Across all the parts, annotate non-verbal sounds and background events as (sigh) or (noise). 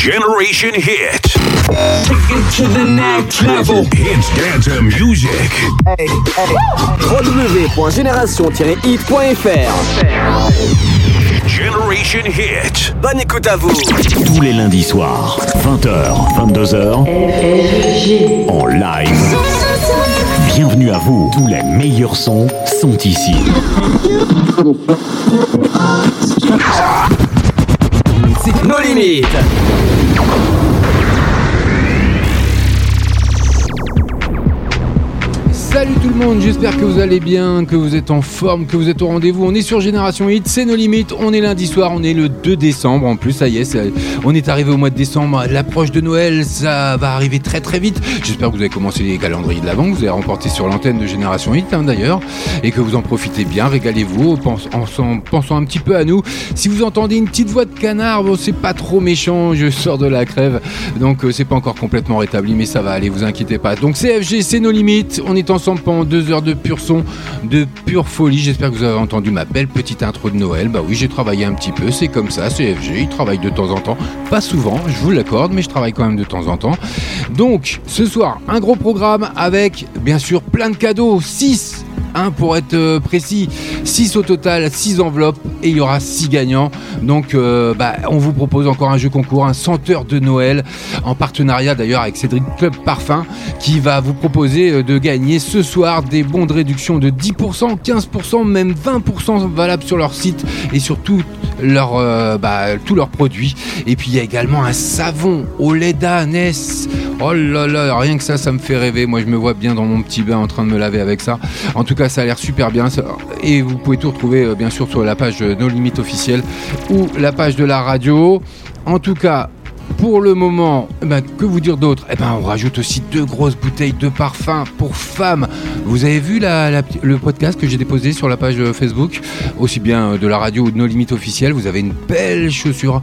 Generation Hit. Take it to the next level. Hits dance music. Hey, www.génération-hit.fr Generation Hit. Bonne écoute à vous. Tous les lundis soirs, 20h, 22h. En live. Bienvenue à vous. Tous les meilleurs sons sont ici. Salut tout le monde, j'espère que vous allez bien, que vous êtes en forme, que vous êtes au rendez-vous. On est sur Génération Hit, c'est nos limites. On est lundi soir, on est le 2 décembre. En plus, ça y est, on est arrivé au mois de décembre. L'approche de Noël, ça va arriver très très vite. J'espère que vous avez commencé les calendriers de l'avant, que vous avez remporté sur l'antenne de Génération Hit hein, d'ailleurs, et que vous en profitez bien. Régalez-vous en, pensant un petit peu à nous. Si vous entendez une petite voix de canard, bon, c'est pas trop méchant, je sors de la crève, donc euh, c'est pas encore complètement rétabli, mais ça va aller, vous inquiétez pas. Donc CFG, c'est nos limites. On est en ensemble pendant deux heures de pur son, de pure folie. J'espère que vous avez entendu ma belle petite intro de Noël. Bah oui, j'ai travaillé un petit peu, c'est comme ça, c'est FG, il travaille de temps en temps. Pas souvent, je vous l'accorde, mais je travaille quand même de temps en temps. Donc, ce soir, un gros programme avec, bien sûr, plein de cadeaux. 6 1 pour être euh, précis, 6 au total, 6 enveloppes et il y aura 6 gagnants. Donc euh, bah, on vous propose encore un jeu concours, un senteur de Noël, en partenariat d'ailleurs avec Cédric Club Parfum, qui va vous proposer euh, de gagner ce soir des bons de réduction de 10%, 15%, même 20% valables sur leur site et sur leur, bah, tous leurs produits. Et puis il y a également un savon au lait d'ânesse. Oh là là, rien que ça, ça me fait rêver. Moi je me vois bien dans mon petit bain en train de me laver avec ça. En tout cas, ça a l'air super bien. Et vous pouvez tout retrouver, euh, bien sûr, sur la page No Limit officielle ou la page de la radio. En tout cas, pour le moment, eh ben, que vous dire d'autre? Eh ben, on rajoute aussi deux grosses bouteilles de parfum pour femmes. Vous avez vu le podcast que j'ai déposé sur la page euh, Facebook, aussi bien euh, de la radio ou de nos limites officielles. Vous avez une belle chaussure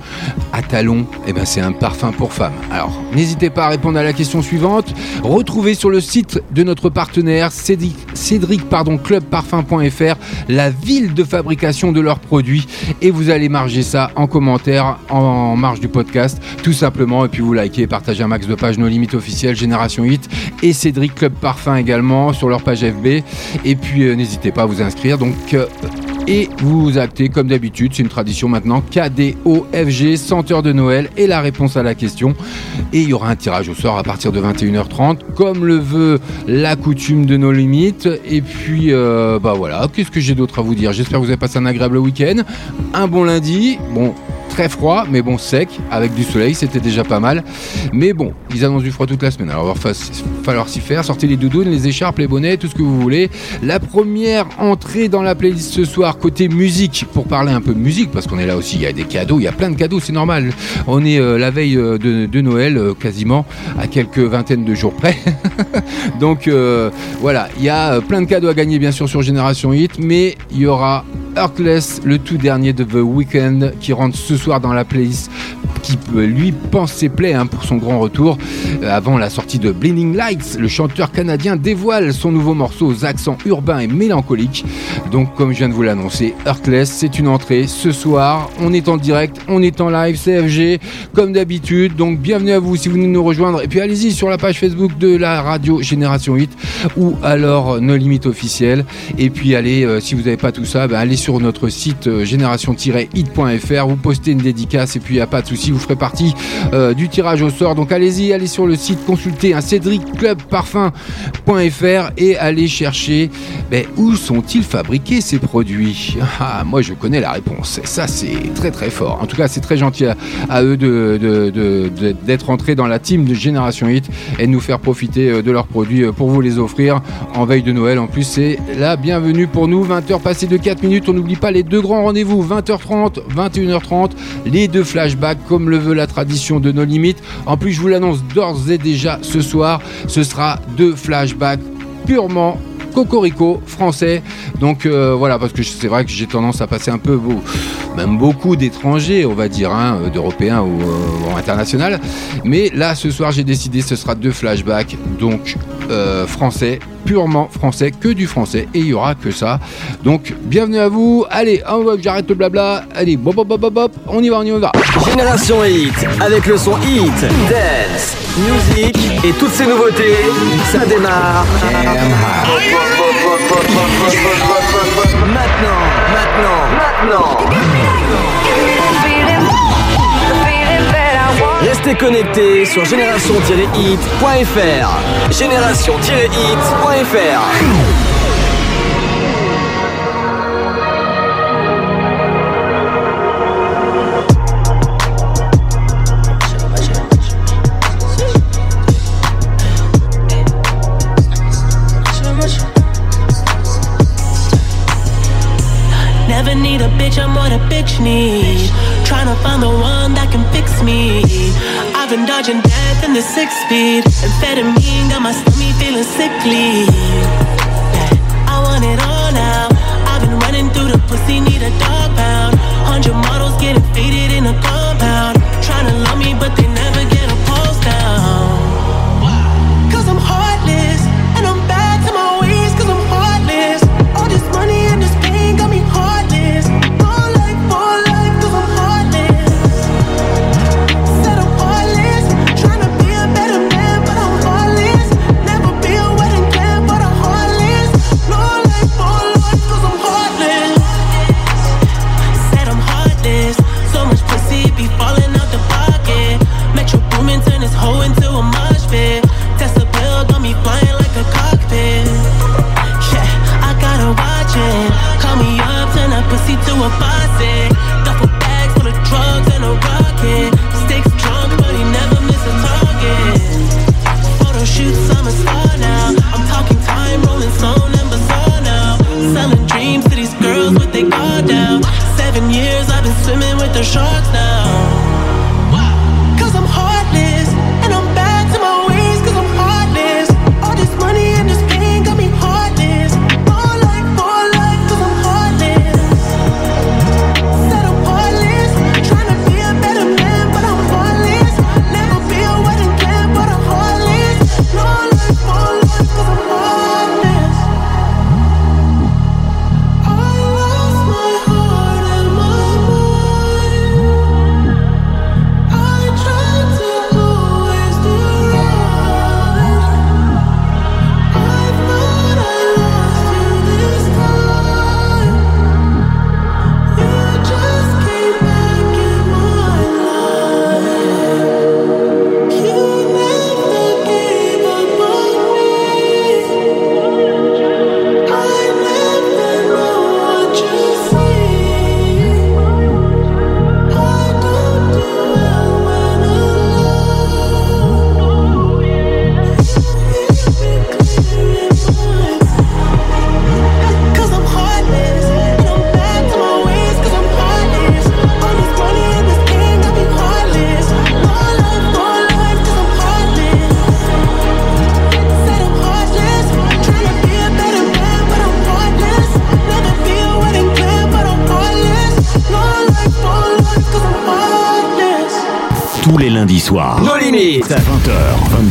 à talons. Eh ben, c'est un parfum pour femmes. Alors, n'hésitez pas à répondre à la question suivante. Retrouvez sur le site de notre partenaire Cédric, Cédric pardon, la ville de fabrication de leurs produits et vous allez marger ça en commentaire en marge du podcast. Simplement. Et puis vous likez partagez un max de pages nos limites officielles Génération 8 et Cédric Club Parfum également sur leur page FB. Et puis euh, n'hésitez pas à vous inscrire. Donc euh, et vous actez comme d'habitude, c'est une tradition maintenant, KDOFG, senteur de Noël et la réponse à la question. Et il y aura un tirage au sort à partir de 21h30, comme le veut la coutume de nos limites. Et puis, euh, bah voilà, qu'est-ce que j'ai d'autre à vous dire? J'espère que vous avez passé un agréable week-end, un bon lundi. Bon, très froid, mais bon, sec, avec du soleil, c'était déjà pas mal. Mais bon, ils annoncent du froid toute la semaine, alors il va falloir s'y faire. Sortez les doudounes, les écharpes, les bonnets, tout ce que vous voulez. La première entrée dans la playlist ce soir, côté musique, pour parler un peu de musique, parce qu'on est là aussi, il y a des cadeaux, il y a plein de cadeaux, c'est normal. On est euh, la veille euh, de, Noël, euh, quasiment, à quelques vingtaines de jours près. (laughs) Donc voilà, il y a plein de cadeaux à gagner, bien sûr, sur Génération Hit, mais il y aura Heartless, le tout dernier de The Weeknd, qui rentre ce soir dans la playlist qui lui pense ses plaies hein, pour son grand retour. Euh, avant la sortie de Blinding Lights, le chanteur canadien dévoile son nouveau morceau aux accents urbains et mélancoliques. Donc comme je viens de vous l'annoncer, Heartless, c'est une entrée ce soir. On est en direct, on est en live, CFG, comme d'habitude. Donc bienvenue à vous si vous venez nous rejoindre. Et puis allez-y sur la page Facebook de la radio Génération 8 ou alors nos limites officielles. Et puis allez, euh, si vous n'avez pas tout ça, ben, allez sur notre site euh, génération-hit.fr, vous postez une dédicace et puis il n'y a pas de souci, vous ferez partie euh, du tirage au sort. Donc allez-y, allez sur le site, consultez un cédricclubparfum.fr et allez chercher ben, où sont-ils fabriqués ces produits? Ah, moi je connais la réponse. Ça c'est très très fort. En tout cas, c'est très gentil à, eux d'être entrés dans la team de Génération Hit et de nous faire profiter euh, de leurs produits euh, pour vous les offrir en veille de Noël. En plus, c'est la bienvenue pour nous. 20h passées de 4 minutes. On n'oublie pas les deux grands rendez-vous 20h30, 21h30, les deux flashbacks comme le veut la tradition de nos limites. En plus, je vous l'annonce d'ores et déjà ce soir, ce sera deux flashbacks purement cocorico français. Donc euh, voilà, parce que c'est vrai que j'ai tendance à passer un peu, même beaucoup d'étrangers, on va dire, hein, d'Européens ou, euh, international. Mais là, ce soir, j'ai décidé, ce sera deux flashbacks, donc euh, français, purement français, que du français, et il y aura que ça. Donc bienvenue à vous. Allez, j'arrête le blabla. Allez, bop, bop, bop, bop, on y va, on y va. Génération Hit, avec le son Hit, Dance, Music et toutes ces nouveautés, ça démarre. Maintenant, maintenant, maintenant. Restez connectés sur génération-hit.fr. Génération-hit.fr. need. Trying to find the one that can fix me. I've been dodging death in the six speed. Amphetamine got my stomach feeling sickly. Yeah, I want it all now. I've been running through the pussy, need a dog pound. Hundred models getting faded in a compound.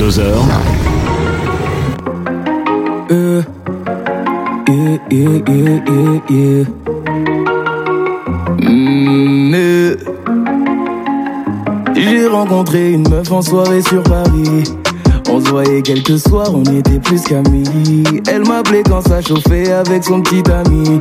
22h, Euh. Mm, euh. J'ai rencontré une meuf en soirée sur Paris. On se voyait quelques soirs, on était plus qu'amis. Elle m'appelait quand ça chauffait avec son petit ami.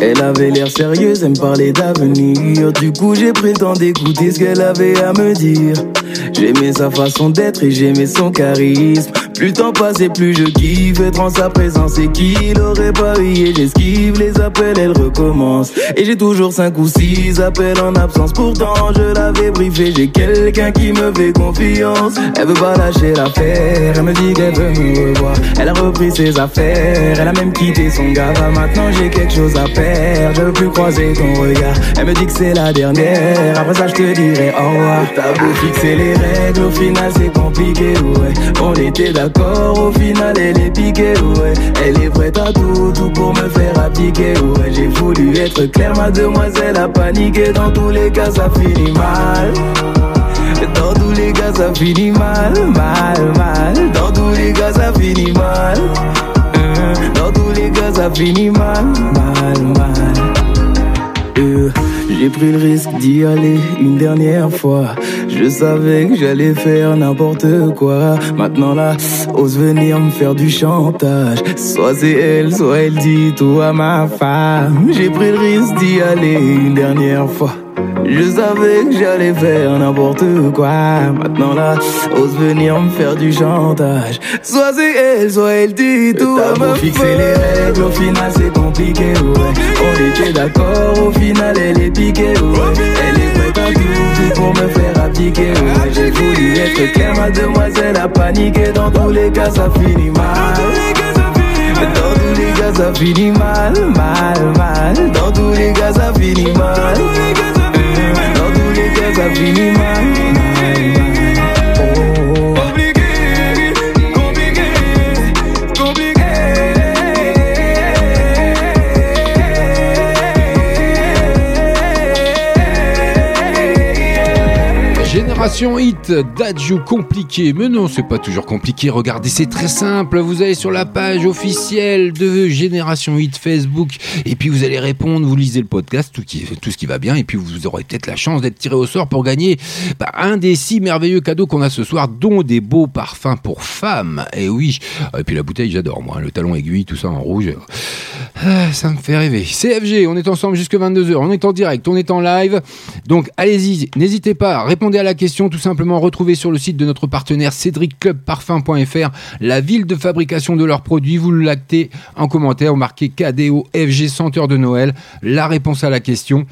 Elle avait l'air sérieuse, elle me parlait d'avenir. Du coup, j'ai temps d'écouter ce qu'elle avait à me dire. J'aimais sa façon d'être et j'aimais son charisme. Plus le temps passait, plus je kiffe être en sa présence. Et qu'il aurait pas eu j'esquive les appels, elle recommence. Et j'ai toujours cinq ou six appels en absence. Pourtant, je l'avais briefé, j'ai quelqu'un qui me fait confiance. Elle veut pas lâcher l'affaire, elle me dit qu'elle veut me revoir. Elle a repris ses affaires, elle a même quitté son gars. Maintenant, j'ai quelque chose à faire, je veux plus croiser ton regard. Elle me dit que c'est la dernière, après ça, je te dirai au revoir. T'as beau fixer les règles, au final, c'est compliqué, ouais. On était d'accord, au final, elle est piquée, ouais. Elle est prête à tout, tout pour me faire appliquer, ouais. J'ai voulu être clair, ma demoiselle a paniqué. Dans tous les cas, ça finit mal. Dans tous les cas, ça finit mal, mal, mal. Dans tous les cas, ça finit mal. Dans tous les cas, ça finit mal, mal, mal. Euh, j'ai pris le risque d'y aller une dernière fois. Je savais que j'allais faire n'importe quoi. Maintenant là, ose venir me faire du chantage. Soit c'est elle, soit elle dit tout à ma femme. J'ai pris le risque d'y aller une dernière fois. Je savais que j'allais faire n'importe quoi. Maintenant là, ose venir me faire du chantage. Soit c'est elle, soit elle dit tout à ma fixer les règles, au final c'est compliqué, ouais. On était d'accord, au final elle est piquée, ouais. Elle est prête à tout, tout pour me faire appliquer, ouais. J'ai voulu être clair, ma demoiselle a paniqué. Dans tous les cas, ça finit mal. Dans tous les cas, ça finit mal, mal, mal. Dans tous les cas, ça finit mal. Dans tous les cas, Génération Hit, d'adieu compliqué. Mais non, c'est pas toujours compliqué. Regardez, c'est très simple. Vous allez sur la page officielle de Génération Hit Facebook et puis vous allez répondre. Vous lisez le podcast, tout, ce qui va bien. Et puis vous aurez peut-être la chance d'être tiré au sort pour gagner bah, un des six merveilleux cadeaux qu'on a ce soir, dont des beaux parfums pour femmes. Et oui. Et puis la bouteille, j'adore moi. Le talon aiguille, tout ça en rouge. Ah, ça me fait rêver. CFG, on est ensemble jusque 22h. On est en direct, on est en live. Donc allez-y, n'hésitez pas, répondez à la question tout simplement. Retrouvez sur le site de notre partenaire cédricclubparfum.fr la ville de fabrication de leurs produits. Vous le lactez en commentaire, vous marquez KDO FG senteur de Noël. La réponse à la question.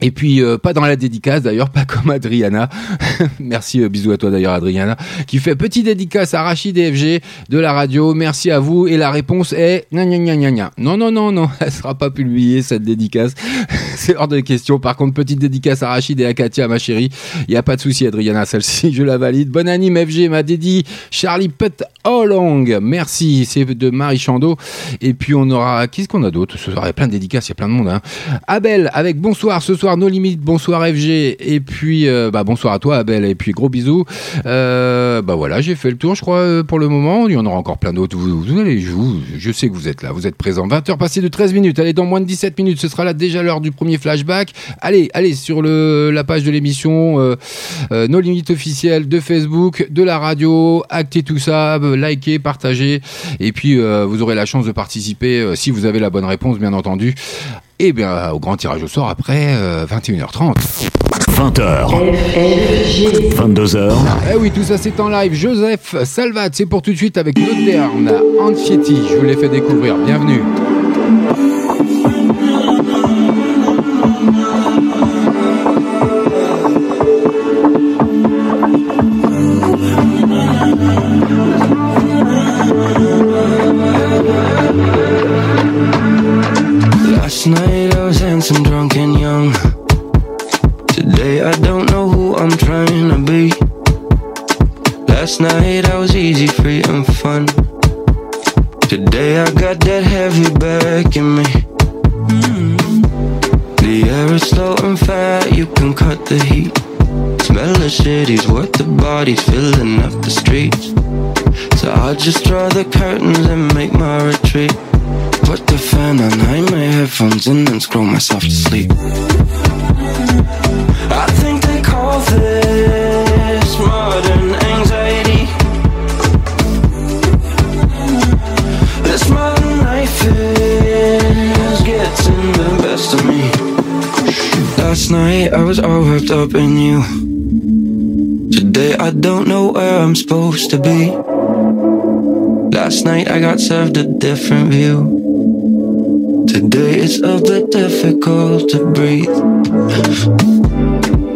Et puis euh, pas dans la dédicace d'ailleurs, pas comme Adriana. (laughs) Merci, euh, bisous à toi d'ailleurs Adriana, qui fait petit dédicace à Rachid et FG de la radio. Merci à vous. Et la réponse est gna. Non non non non, (laughs) elle sera pas publiée cette dédicace. (laughs) C'est hors de question. Par contre, petite dédicace à Rachid et à Katia, ma chérie. Il y a pas de souci Adriana, celle-ci je la valide. Bonne anime FG, ma dédie. Charlie Put Long. Merci, c'est de Marie Chando. Et puis on aura, qu'est-ce qu'on a d'autre ce soir? Il y a plein de dédicaces, il y a plein de monde. Hein. Abel avec bonsoir ce soir nos limites, bonsoir FG, et puis euh, bah, bonsoir à toi Abel, et puis gros bisous. Euh, bah voilà, j'ai fait le tour, je crois, euh, pour le moment. Il y en aura encore plein d'autres. Vous, allez, je, sais que vous êtes là, vous êtes présents. 20h passées de 13 minutes. Allez, dans moins de 17 minutes, ce sera là déjà l'heure du premier flashback. Allez, allez sur la page de l'émission, euh, nos limites officielles de Facebook, de la radio, actez tout ça, likez, partagez, et puis vous aurez la chance de participer si vous avez la bonne réponse, bien entendu. Et bien au grand tirage au sort après euh, 21h30. 20h, 22h, Eh oui, tout ça c'est en live. Joseph Salvat, c'est pour tout de suite avec Moderne Anfietti. Je vous l'ai fait découvrir. Bienvenue. Last night I was easy, free, and fun. Today I got that heavy back in me. The air is slow and fat, you can cut the heat. Smell the city's worth the bodies filling up the streets. So I'll just draw the curtains and make my retreat. Put the fan on, hide my headphones and then scroll myself to sleep. I think Last night I was all wrapped up in you. Today I don't know where I'm supposed to be. Last night I got served a different view. Today it's a bit difficult to breathe.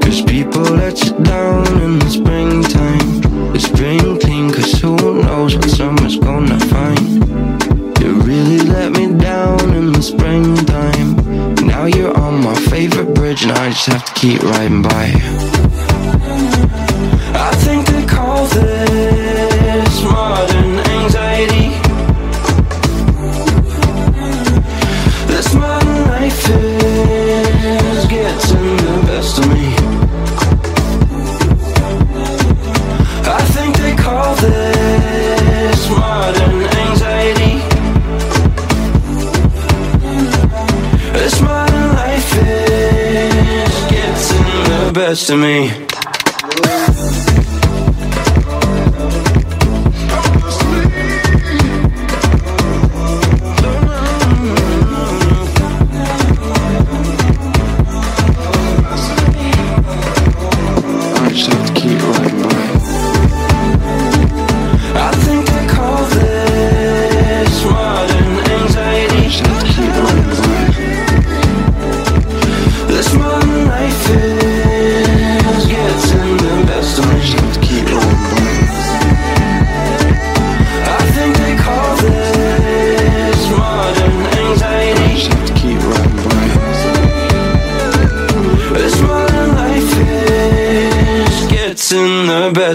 Cause people let you down in the springtime. The spring clean, cause who knows what summer's gonna find. You really let me down in the springtime. Now you're on my favorite bridge, and I just have to keep riding by. The best of me.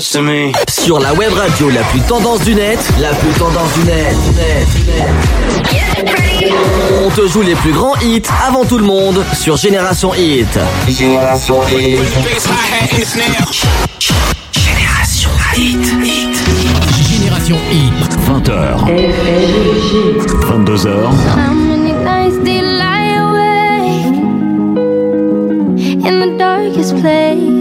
The best of me. Sur la web radio la plus tendance du net, la plus tendance du net, net, net. On te joue les plus grands hits avant tout le monde sur Génération Hit. Génération Hit. Génération Hit. Génération Hit. 20h. 22h. How many nights do you lie awake in the darkest place?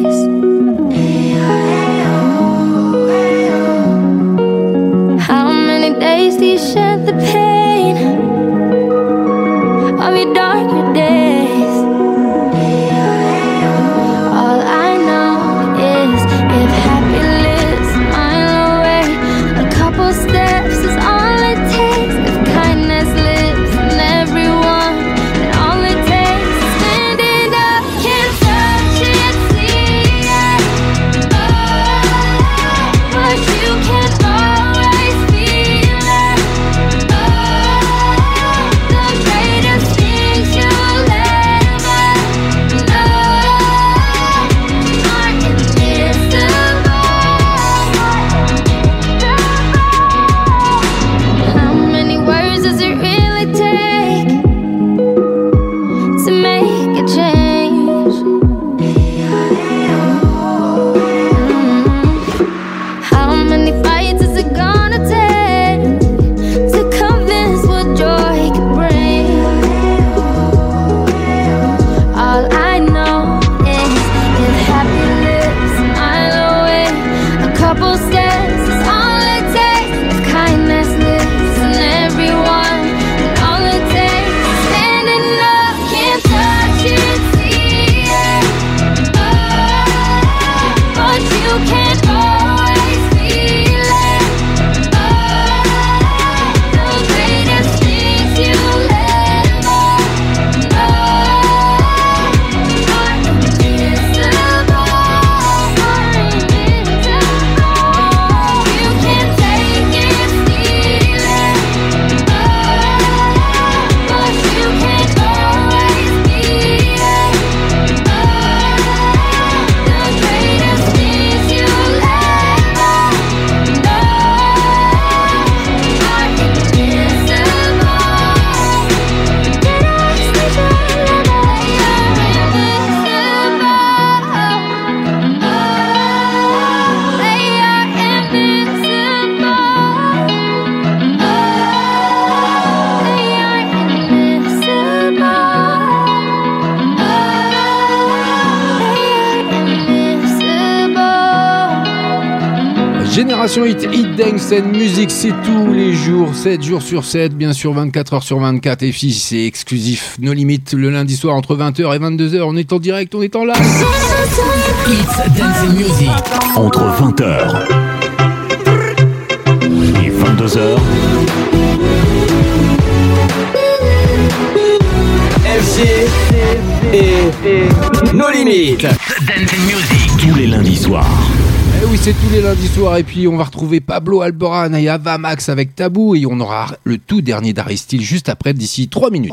Dance and Music, c'est tous les jours, 7 jours sur 7, bien sûr 24 heures sur 24. Et puis c'est exclusif, nos limites, le lundi soir entre 20h et 22h. On est en direct, on est en live. Hit Dance and Music. Entre 20h et 22h, FG et nos limites. Dance and Music. tous les lundis soirs. Eh oui, c'est tous les lundis soirs. Et puis on va retrouver Pablo Alboran et Ava Max avec Tabou. Et on aura le tout dernier d'Aristyle juste après, d'ici 3 minutes.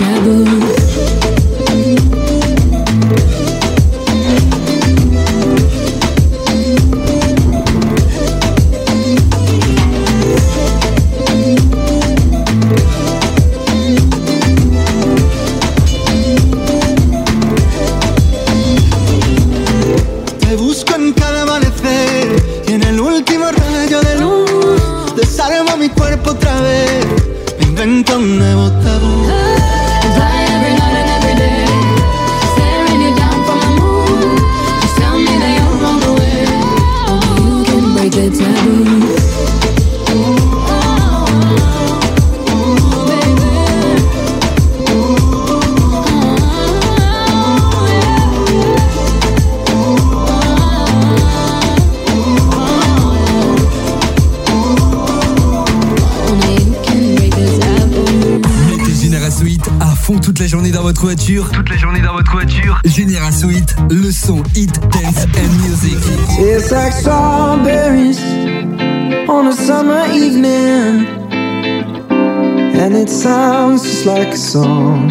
viciado. Journée dans votre voiture. Toute la journée dans votre voiture. Génération Hit, le son Hit, Dance and Music. It's like strawberries on a summer evening, and it sounds just like a song.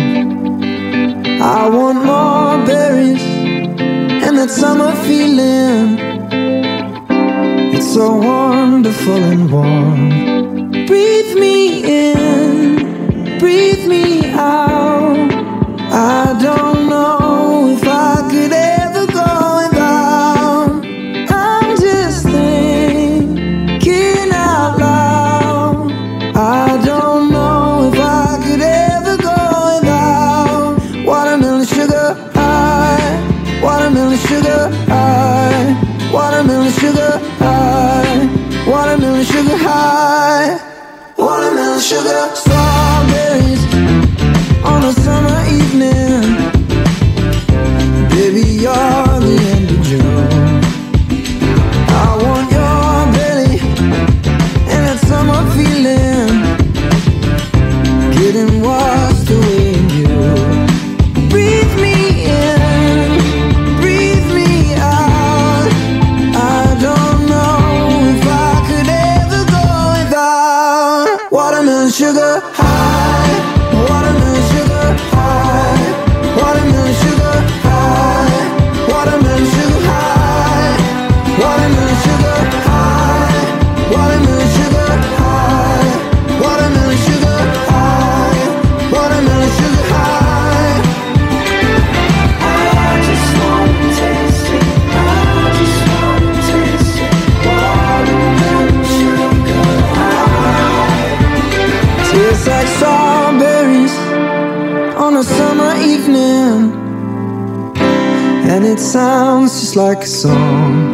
I want more berries and that summer feeling. It's so wonderful and warm. Breathe me in, breathe me out. I don't know if I could and it sounds just like a song.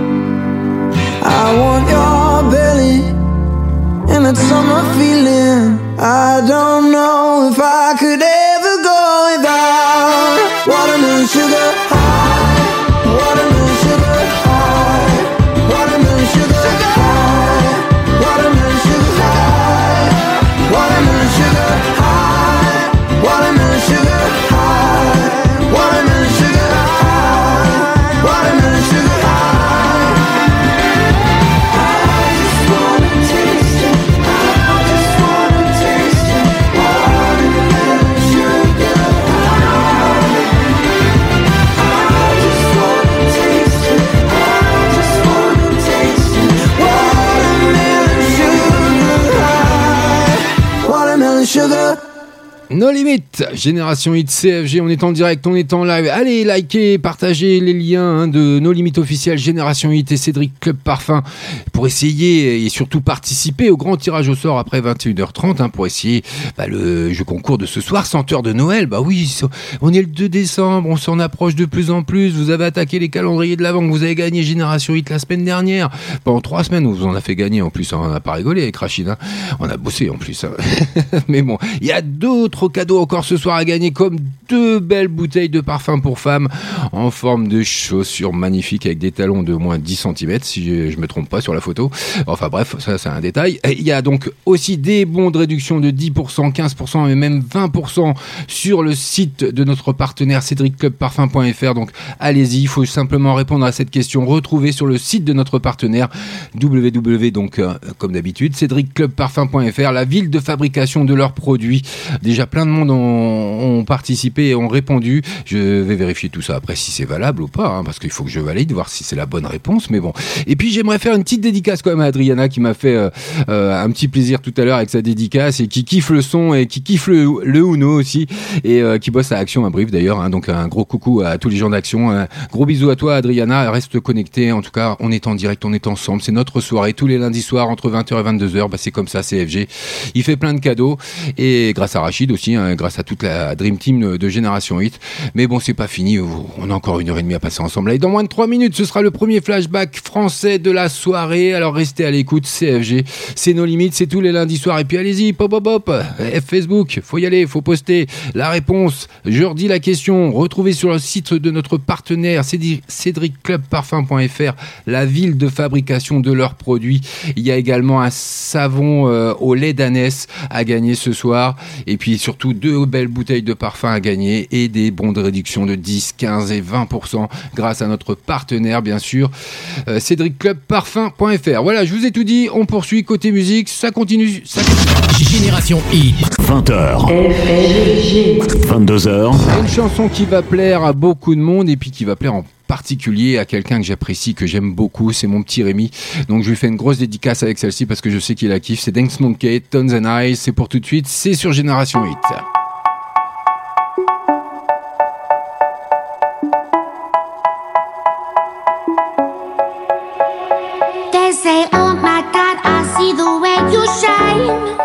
No Limit, Génération Hit CFG, on est en direct, on est en live. Allez, likez, partagez les liens hein, de No Limit officiel Génération Hit et Cédric Club Parfum pour essayer et surtout participer au grand tirage au sort après 21h30 hein, pour essayer bah, le jeu concours de ce soir, senteur de Noël. Bah oui, on est le 2 décembre, on s'en approche de plus en plus. Vous avez attaqué les calendriers de l'avant, vous avez gagné Génération Hit la semaine dernière. Pendant trois semaines, on vous en a fait gagner en plus. hein, On n'a pas rigolé avec Rachid. On a bossé en plus. (laughs) Mais bon, il y a d'autres cadeaux encore ce soir à gagner, comme deux belles bouteilles de parfum pour femmes en forme de chaussures magnifiques avec des talons de moins 10 cm, si je, me trompe pas sur la photo. Enfin bref, ça c'est un détail. Il y a donc aussi des bons de réduction de 10%, 15% et même 20% sur le site de notre partenaire cédricclubparfum.fr. Donc allez-y, il faut simplement répondre à cette question retrouvée sur le site de notre partenaire www donc euh, comme d'habitude cédricclubparfum.fr la ville de fabrication de leurs produits. Déjà plein de monde ont, participé et ont répondu. Je vais vérifier tout ça après si c'est valable ou pas hein, parce qu'il faut que je valide voir si c'est la bonne réponse mais bon. Et puis j'aimerais faire une petite dédicace quand même à Adriana qui m'a fait euh, euh, un petit plaisir tout à l'heure avec sa dédicace et qui kiffe le son et qui kiffe le, le Uno aussi et euh, qui bosse à Action un brief d'ailleurs hein. donc un gros coucou à tous les gens d'Action un gros bisou à toi Adriana reste connecté en tout cas on est en direct on est ensemble c'est notre soirée tous les lundis soirs entre 20h et 22h bah, c'est comme ça CFG il fait plein de cadeaux et grâce à Rachid aussi hein, grâce à toute la Dream Team de Génération 8 mais bon c'est pas fini. On a encore une heure et demie à passer ensemble. Et dans moins de 3 minutes ce sera le premier flashback français de la soirée. Alors restez à l'écoute CFG c'est nos limites c'est tous les lundis soirs. Et puis allez-y pop pop pop Facebook faut y aller faut poster la réponse. Je redis la question retrouvez sur le site de notre partenaire Cédric- cédricclubparfum.fr la ville de fabrication de leurs produits. Il y a également un savon euh, au lait d'ânesse à gagner ce soir. Et puis surtout deux belles bouteilles de parfum à gagner et des bons de réduction de 10, 15 et 20% grâce à notre partenaire bien sûr euh, cédricclubparfum.fr voilà je vous ai tout dit on poursuit côté musique ça continue ça Génération Hit. 20h. 22h. Une chanson qui va plaire à beaucoup de monde et puis qui va plaire en particulier à quelqu'un que j'apprécie, que j'aime beaucoup, c'est mon petit Rémi. Donc je lui fais une grosse dédicace avec celle-ci parce que je sais qu'il la kiffe. C'est Dance Monkey, Tones and Eyes, c'est pour tout de suite, c'est sur Génération 8. Shine.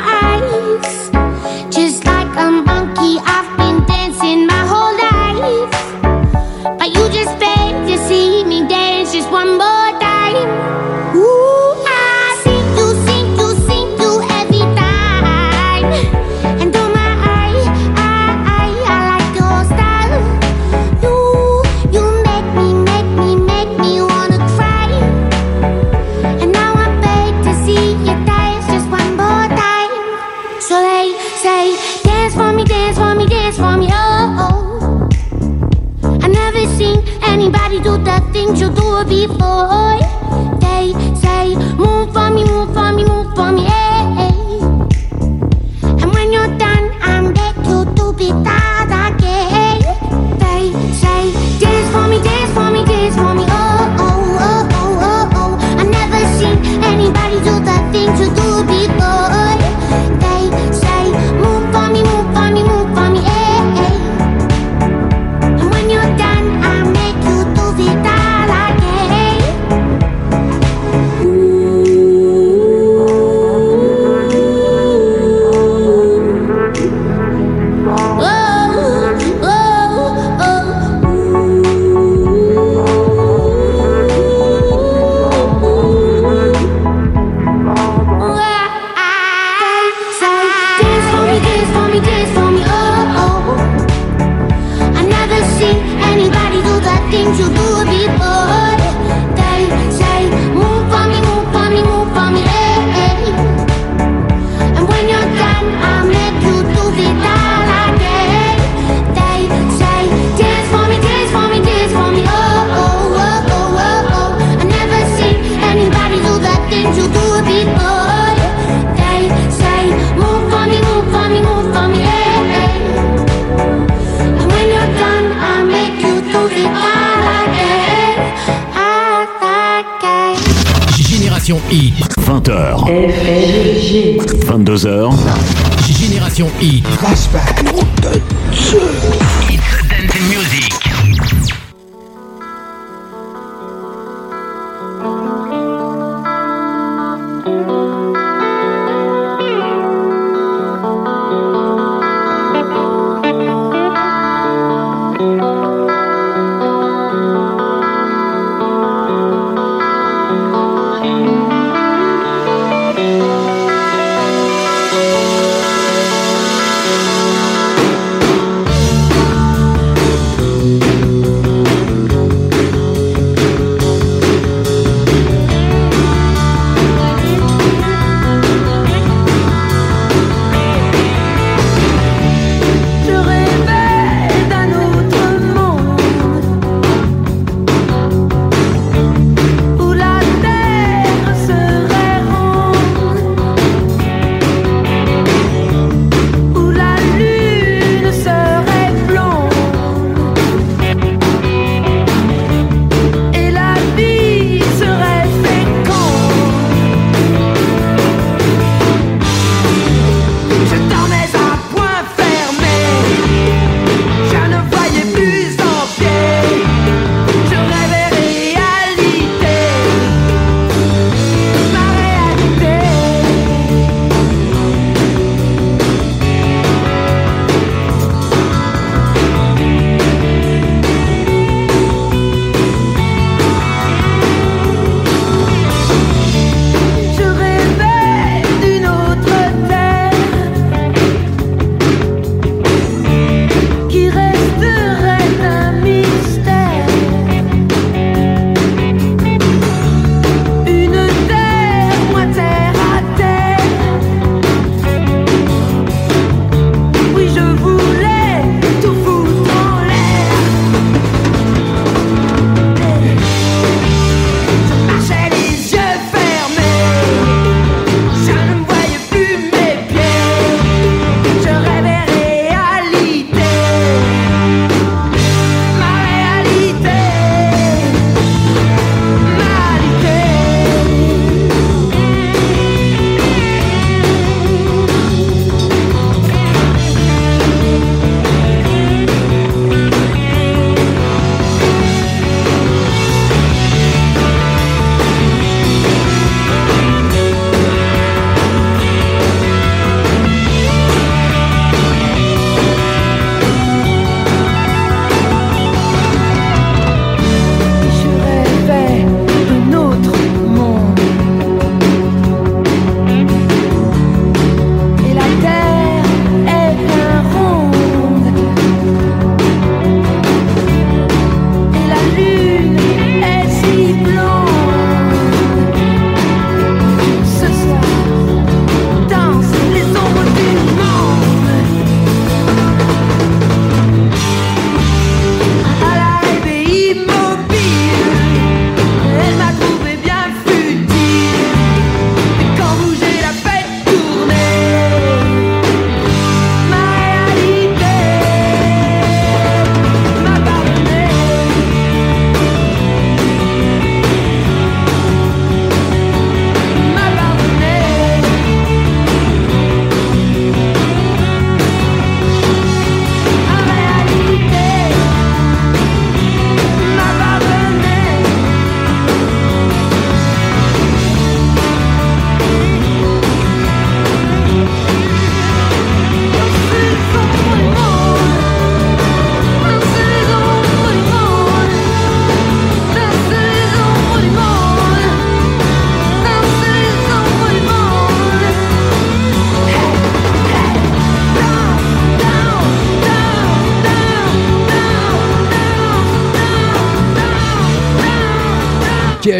people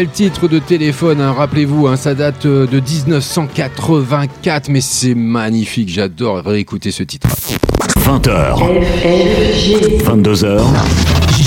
Quel titre de téléphone, hein, rappelez-vous, hein, ça date euh, de 1984, mais c'est magnifique, j'adore réécouter ce titre. 20h, 22h,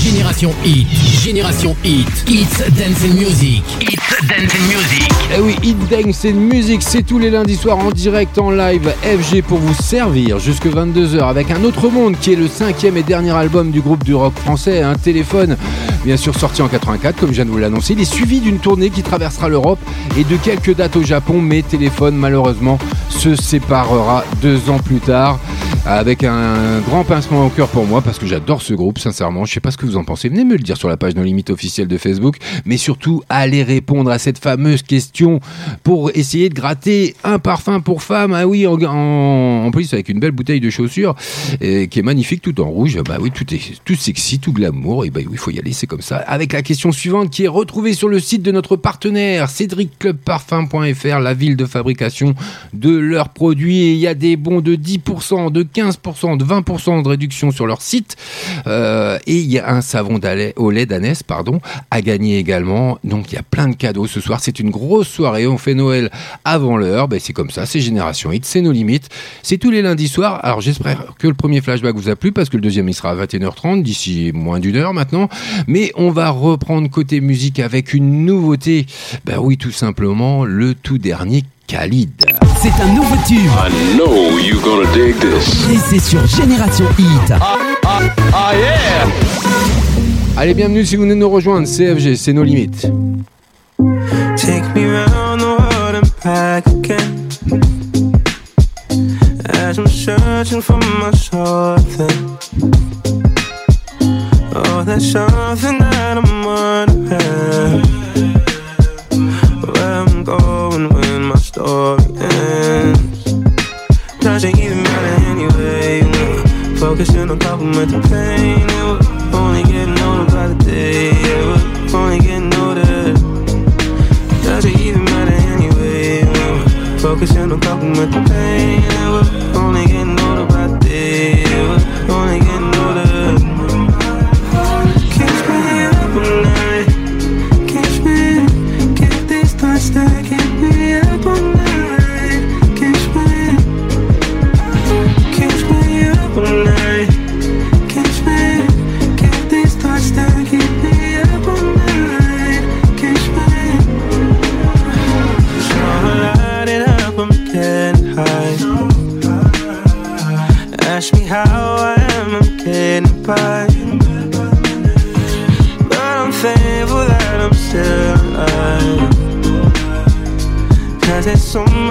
Génération Hit, Génération Hit, It's Dance and Music, It's Dance and Music. Eh oui, Hit Dance and Music, c'est tous les lundis soirs en direct, en live, FG pour vous servir jusque 22h avec un autre monde qui est le cinquième et dernier album du groupe du rock français, un téléphone, bien sûr sorti en 84, comme je viens de vous l'annoncer. Il est suivi d'une tournée qui traversera l'Europe et de quelques dates au Japon, mais téléphone malheureusement se séparera deux ans plus tard avec un grand pincement au cœur pour moi parce que j'adore ce groupe sincèrement. Je sais pas ce que vous en pensez. Venez me le dire sur la page No Limite officielle de Facebook. Mais surtout allez répondre à cette fameuse question pour essayer de gratter un parfum pour femme. Ah oui en, plus avec une belle bouteille de chaussures qui est magnifique tout en rouge. Bah oui tout est tout sexy tout glamour. Et bah oui il faut y aller c'est comme ça. Avec la question suivante qui est retrouvée sur le site de notre partenaire cédricclubparfum.fr la ville de fabrication de leurs produits. Et il y a des bons de 10% de 15%, de 20% de réduction sur leur site. Euh, et il y a un savon au lait d'ânesse pardon, à gagner également. Donc il y a plein de cadeaux ce soir. C'est une grosse soirée. On fait Noël avant l'heure. Ben, c'est comme ça. C'est Génération Hit. C'est nos limites. C'est tous les lundis soirs. Alors j'espère que le premier flashback vous a plu parce que le deuxième il sera à 21h30 d'ici moins d'une heure maintenant. Mais on va reprendre côté musique avec une nouveauté. Ben oui, tout simplement le tout dernier Khalid. C'est un nouveau tube. I know you're gonna dig this. Et c'est sur Génération Hit. Allez, bienvenue si vous venez nous rejoindre. CFG, c'est nos limites. Take me round the world and back again. As I'm searching for my something. Oh, there's something that I'm wondering. Story ends. It even matter anyway? Focusing on coping with the pain. And we're only getting older by the day. Yeah, we're only getting older. Does it even matter anyway? We're focusing on coping with the pain. And we're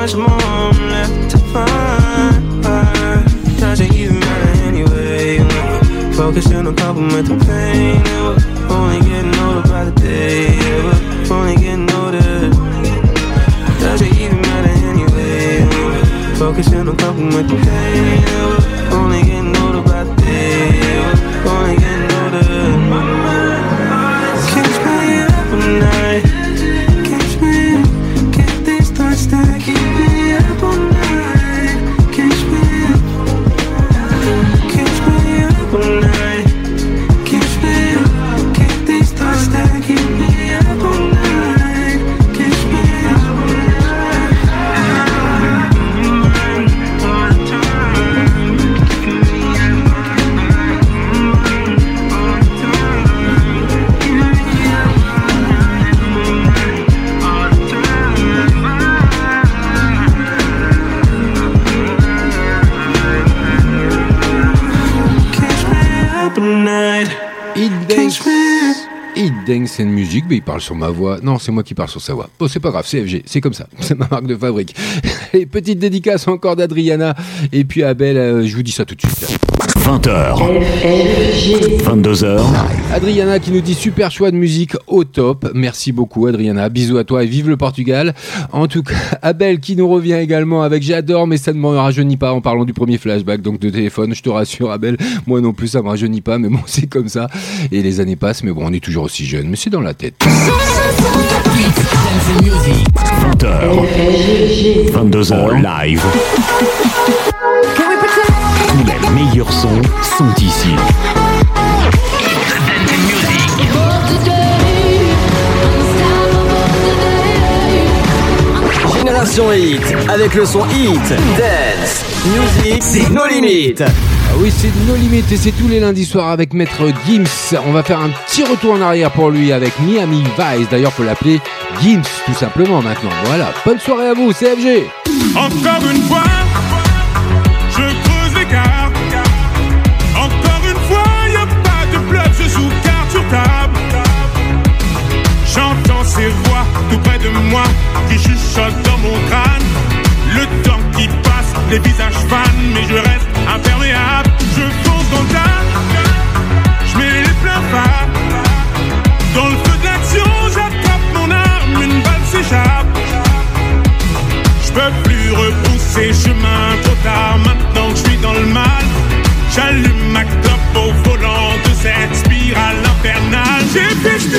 much more left to find. Doesn't even matter anyway. Focusing on coping with the pain. We're only getting older by the day. Yeah, only getting older. Doesn't even matter anyway. Focusing on coping with the pain. Yeah, Mais il parle sur ma voix. Non, c'est moi qui parle sur sa voix. Bon, c'est pas grave, CFG, c'est comme ça. (laughs) C'est ma marque de fabrique. (laughs) Et petite dédicace encore d'Adriana. Et puis Abel, euh, je vous dis ça tout de suite. 20h, 22h, Adriana qui nous dit super choix de musique au top. Merci beaucoup Adriana. Bisous à toi et vive le Portugal. En tout cas, (laughs) Abel qui nous revient également avec j'adore mais ça ne me rajeunit pas en parlant du premier flashback donc de téléphone. Je te rassure Abel, moi non plus ça me rajeunit pas mais (laughs) bon c'est comme ça. Et les années passent mais bon on est toujours aussi jeune mais c'est dans la tête. 20h, 22h live. (laughs) Tous les meilleurs sons sont ici. Génération Hit, avec le son Hit, Dance, Music, c'est nos limites. Ah oui, c'est nos limites et c'est tous les lundis soirs avec Maître Gims. On va faire un petit retour en arrière pour lui avec Miami Vice. D'ailleurs, faut l'appeler Gims tout simplement maintenant. Voilà, bonne soirée à vous, CFG. Encore une fois. Tout près de moi qui chuchotent dans mon crâne. Le temps qui passe, les visages fans, mais je reste imperméable. Je fonce dans le tas, je mets les pleins phares. Dans le feu de l'action, j'attrape mon arme, une balle s'échappe. Je peux plus repousser chemin trop tard maintenant que je suis dans le mal. J'allume ma clope au volant de cette spirale infernale. J'ai fait ce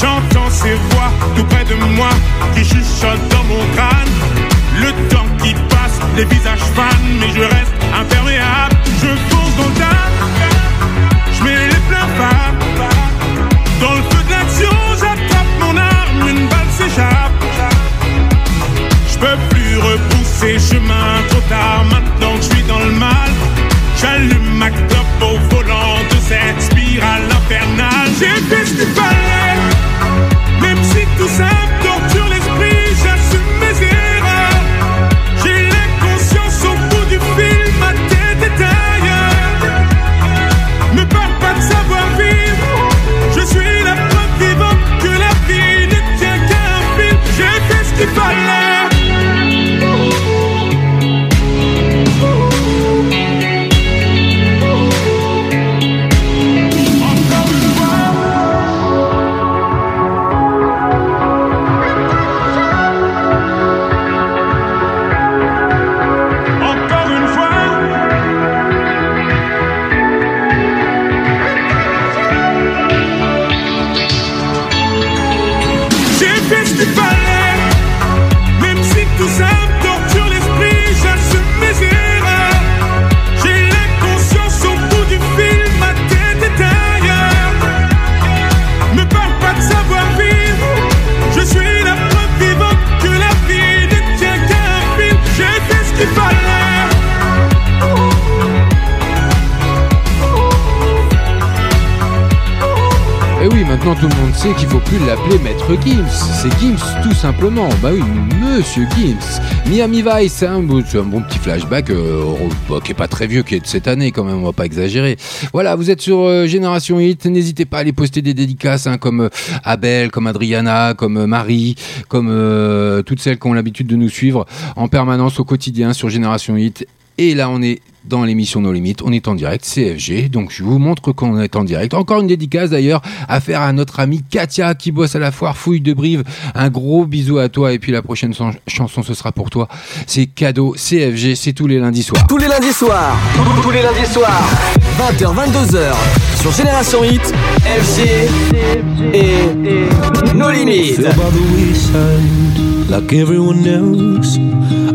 J'entends ces voix tout près de moi qui chuchotent dans mon crâne. Le temps qui passe, les visages fans, mais je reste imperméable. Je fonce dans le tas, je mets les pleins phares. Dans le feu de l'action, j'attrape mon arme, une balle s'échappe. Je peux plus repousser chemin trop tard maintenant que je suis dans le mal. J'allume ma clope au volant de cette spirale infernale. J'ai fait ce qu'il fallait, tout me torture l'esprit, j'assume mes erreurs. Maintenant tout le monde sait qu'il faut plus l'appeler Maître Gims. C'est Gims tout simplement. Bah oui, Monsieur Gims. Miami Vice, beau- c'est un bon petit flashback euh, oh, qui est pas très vieux, qui est de cette année quand même, on va pas exagérer. Voilà, vous êtes sur euh, Génération Hit. N'hésitez pas à aller poster des dédicaces hein, comme euh, Abel, comme Adriana, comme Marie, comme toutes celles qui ont l'habitude de nous suivre en permanence au quotidien sur Génération Hit. Et là, on est dans l'émission Nos Limites. On est en direct, CFG. Donc, je vous montre qu'on est en direct. Encore une dédicace d'ailleurs à faire à notre amie Katia qui bosse à la foire Fouille de Brive. Un gros bisou à toi. Et puis, la prochaine chan- chanson, ce sera pour toi. C'est cadeau CFG. C'est tous les lundis soirs. Tous les lundis soirs, tous les lundis soirs, 20h, 22h, sur Génération Hit, FG et nos limites. Like everyone else.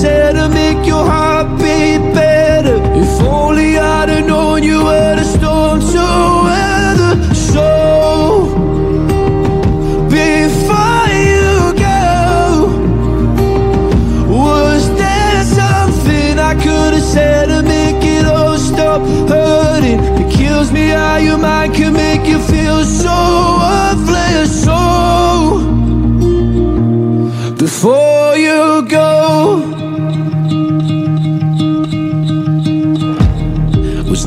said to make your heart beat better. If only I'd have known you were the storm to weather. So before you go, was there something I could have said to make it all stop hurting? It kills me how your mind can make you feel so worthless. So before you go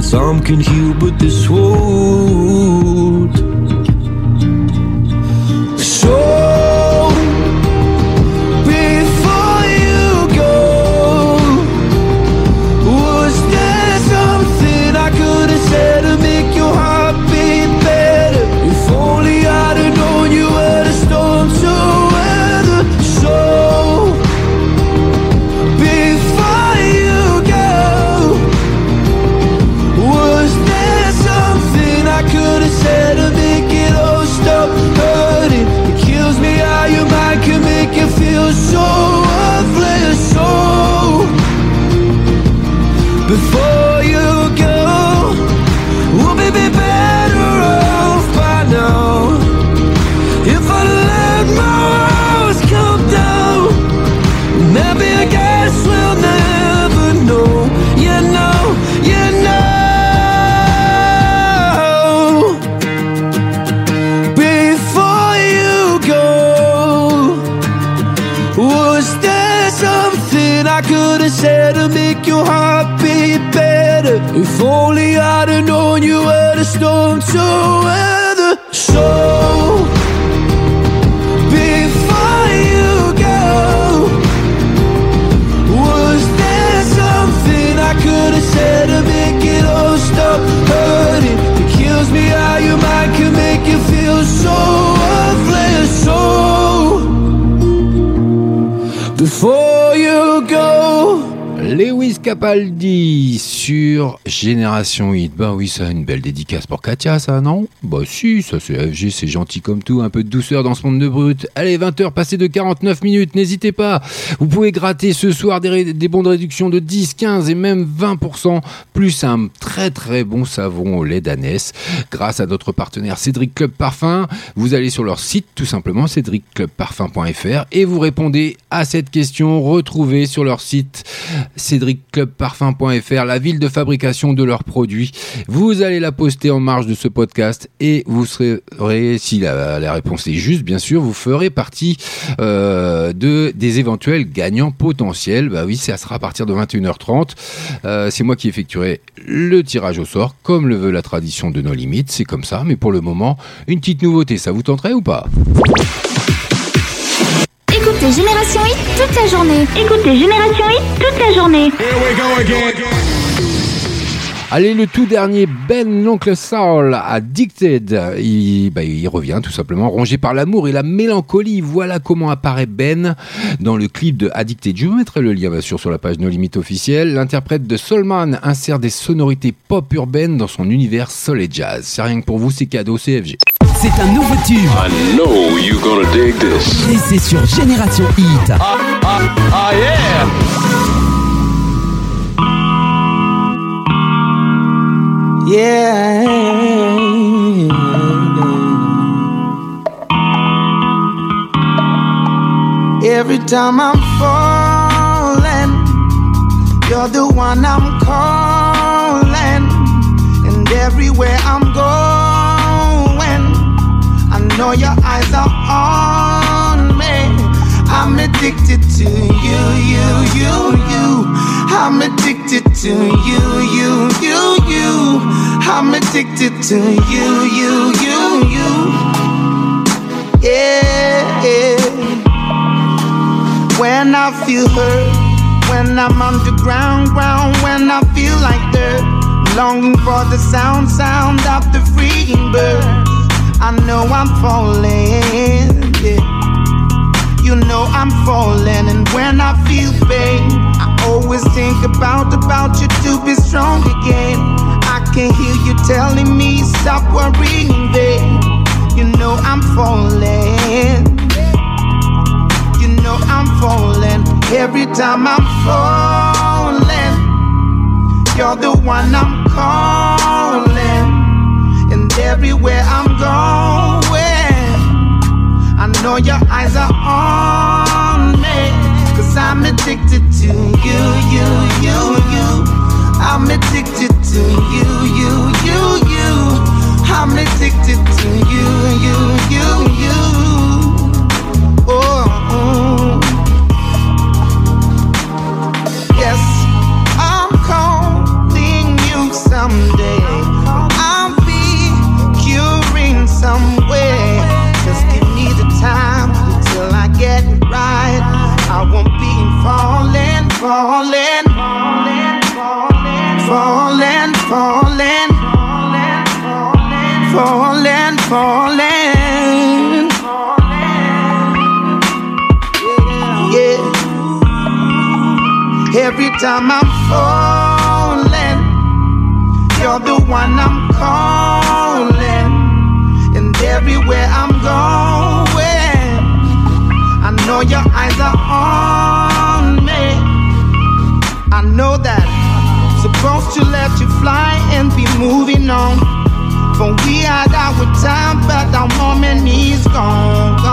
Well, time can heal, but this won't Capaldi Génération Hit. Bah oui, ça, une belle dédicace pour Katia, ça, non? Bah si, ça c'est FG, c'est gentil comme tout, un peu de douceur dans ce monde de brut. Allez, 20h passées de 49 minutes, n'hésitez pas. Vous pouvez gratter ce soir des bons de réduction de 10, 15 et même 20%, plus un très très bon savon au lait d'ânesse. Grâce à notre partenaire Cédric Club Parfum, vous allez sur leur site tout simplement cédricclubparfum.fr et vous répondez à cette question retrouvée sur leur site cédricclubparfum.fr, la ville de fabrication de leurs produits. Vous allez la poster en marge de ce podcast et vous serez, si la, la réponse est juste, bien sûr, vous ferez partie euh, de des éventuels gagnants potentiels. Bah oui, ça sera à partir de 21h30. Euh, c'est moi qui effectuerai le tirage au sort, comme le veut la tradition de nos limites. C'est comme ça, mais pour le moment, une petite nouveauté, ça vous tenterait ou pas? Écoutez Génération Hit toute la journée. Écoutez Génération Hit toute la journée. Allez, le tout dernier Ben l'oncle Saul, Addicted. Il, bah, il revient tout simplement, rongé par l'amour et la mélancolie. Voilà comment apparaît Ben dans le clip de Addicted. Je vous mettrai le lien bien sûr sur la page No Limit officielle. L'interprète de Soulman insère des sonorités pop urbaines dans son univers soul et jazz. C'est rien que pour vous, c'est cadeau CFG. C'est un nouveau tube. I know you're gonna dig this. Et c'est sur Génération Hit. Ah yeah! Every time I'm falling, you're the one I'm calling. And everywhere I'm going, I know your eyes are on. I'm addicted to you, you, you, you. I'm addicted to you, you, you, you. I'm addicted to you, you, you, you. Yeah, yeah. When I feel hurt, when I'm underground, ground, when I feel like dirt, longing for the sound, sound of the freeing bird. I know I'm falling, yeah. You know I'm falling, and when I feel pain, I always think about about you to be strong again. I can hear you telling me stop worrying, babe. You know I'm falling. You know I'm falling. Every time I'm falling, you're the one I'm calling. And everywhere I'm going, know your eyes are on me. Cause I'm addicted to you, you, you, you. I'm addicted to you, you, you, you. I'm addicted to you, you, you, you. Falling, falling, falling, falling, falling, falling. Yeah. Every time I'm falling, you're the one I'm calling. And everywhere I'm going, I know your know that supposed to let you fly and be moving on. But we had our time, but our moment is gone, gone.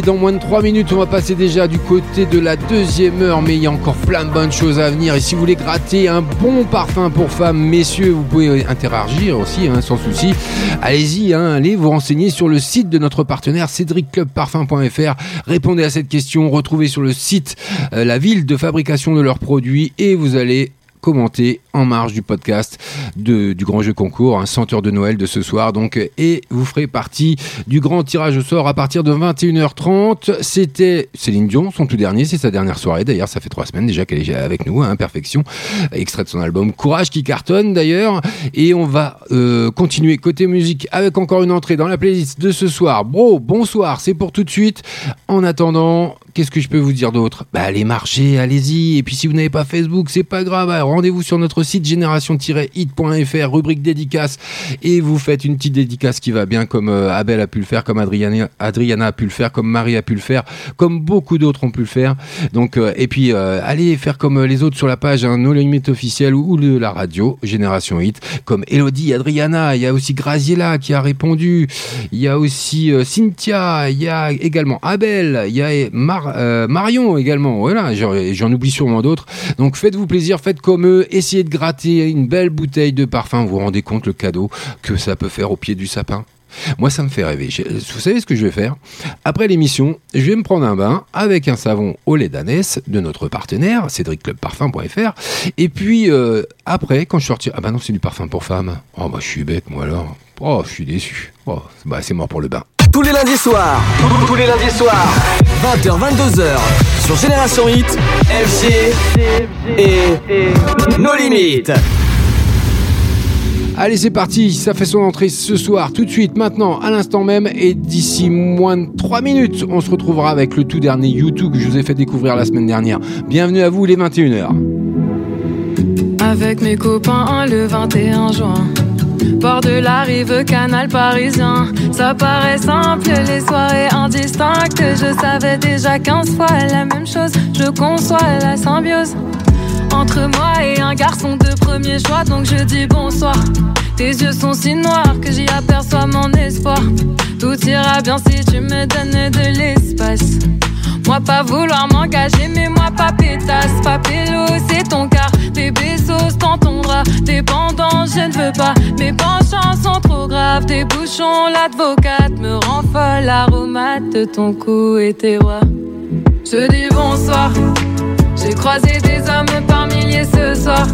Allez, dans moins de 3 minutes, on va passer déjà du côté de la deuxième heure, mais il y a encore plein de bonnes choses à venir. Et si vous voulez gratter un bon parfum pour femmes, messieurs, vous pouvez interagir aussi, hein, sans souci. Allez-y, hein, allez vous renseigner sur le site de notre partenaire cédricclubparfum.fr. Répondez à cette question, retrouvez sur le site euh, la ville de fabrication de leurs produits et vous allez commenter en marge du podcast du grand jeu concours, un senteur de Noël de ce soir. Et vous ferez partie du grand tirage au sort à partir de 21h30. C'était Céline Dion, son tout dernier, c'est sa dernière soirée. D'ailleurs, ça fait trois semaines déjà qu'elle est avec nous, hein, Perfection, extrait de son album Courage qui cartonne d'ailleurs. Et on va euh, continuer côté musique avec encore une entrée dans la playlist de ce soir. Bro, bonsoir, c'est pour tout de suite. En attendant, qu'est-ce que je peux vous dire d'autre? Bah allez marcher, allez-y. Et puis si vous n'avez pas Facebook, c'est pas grave. Rendez-vous sur notre site génération-hit.fr, rubrique dédicace, et vous faites une petite dédicace qui va bien, comme euh, Abel a pu le faire, comme Adriana, Adriana a pu le faire, comme Marie a pu le faire, comme beaucoup d'autres ont pu le faire. Donc euh, et puis euh, allez faire comme les autres sur la page hein, No Limit officiel ou, ou la radio Génération Hit, comme Elodie, Adriana. Il y a aussi Graziella qui a répondu. Il y a aussi Cynthia. Il y a également Abel. Il y a Euh, Marion également. Voilà, j'en j'en oublie sûrement d'autres. Donc faites-vous plaisir, faites comme eux, essayez de gratter une belle bouteille de parfum. Vous vous rendez compte le cadeau que ça peut faire au pied du sapin? Moi, ça me fait rêver. Vous savez ce que je vais faire? Après l'émission, je vais me prendre un bain avec un savon au lait d'ânesse de notre partenaire, cédricclubparfum.fr. Et puis, euh, après, quand je sortirai... Ah bah non, c'est du parfum pour femmes. Oh bah, je suis bête, moi, alors. Oh, je suis déçu. Oh, bah, c'est mort pour le bain. Tous les lundis soirs, tous les lundis soirs, 20h, 22h, sur Génération Hit, FG et nos limites. Allez, c'est parti. Ça fait son entrée ce soir, tout de suite, maintenant, à l'instant même. Et d'ici moins de 3 minutes, on se retrouvera avec le tout dernier YouTube que je vous ai fait découvrir la semaine dernière. Bienvenue à vous, les 21h. Avec mes copains le 21 juin. Bord de la rive, canal parisien. Ça paraît simple, les soirées indistinctes. Je savais déjà 15 fois la même chose. Je conçois la symbiose. Entre moi et un garçon de premier choix, donc je dis bonsoir. Tes yeux sont si noirs que j'y aperçois mon espoir. Tout ira bien si tu me donnes de l'espace. Moi pas vouloir m'engager, mais moi pas pétasse, pas c'est ton cas. Tes dans ton drap, dépendant, je ne veux pas. Mes penchants sont trop graves, tes bouchons, l'advocate me rend folle. L'aromate de ton cou et tes rois. Je dis bonsoir, j'ai croisé des hommes par milliers ce soir.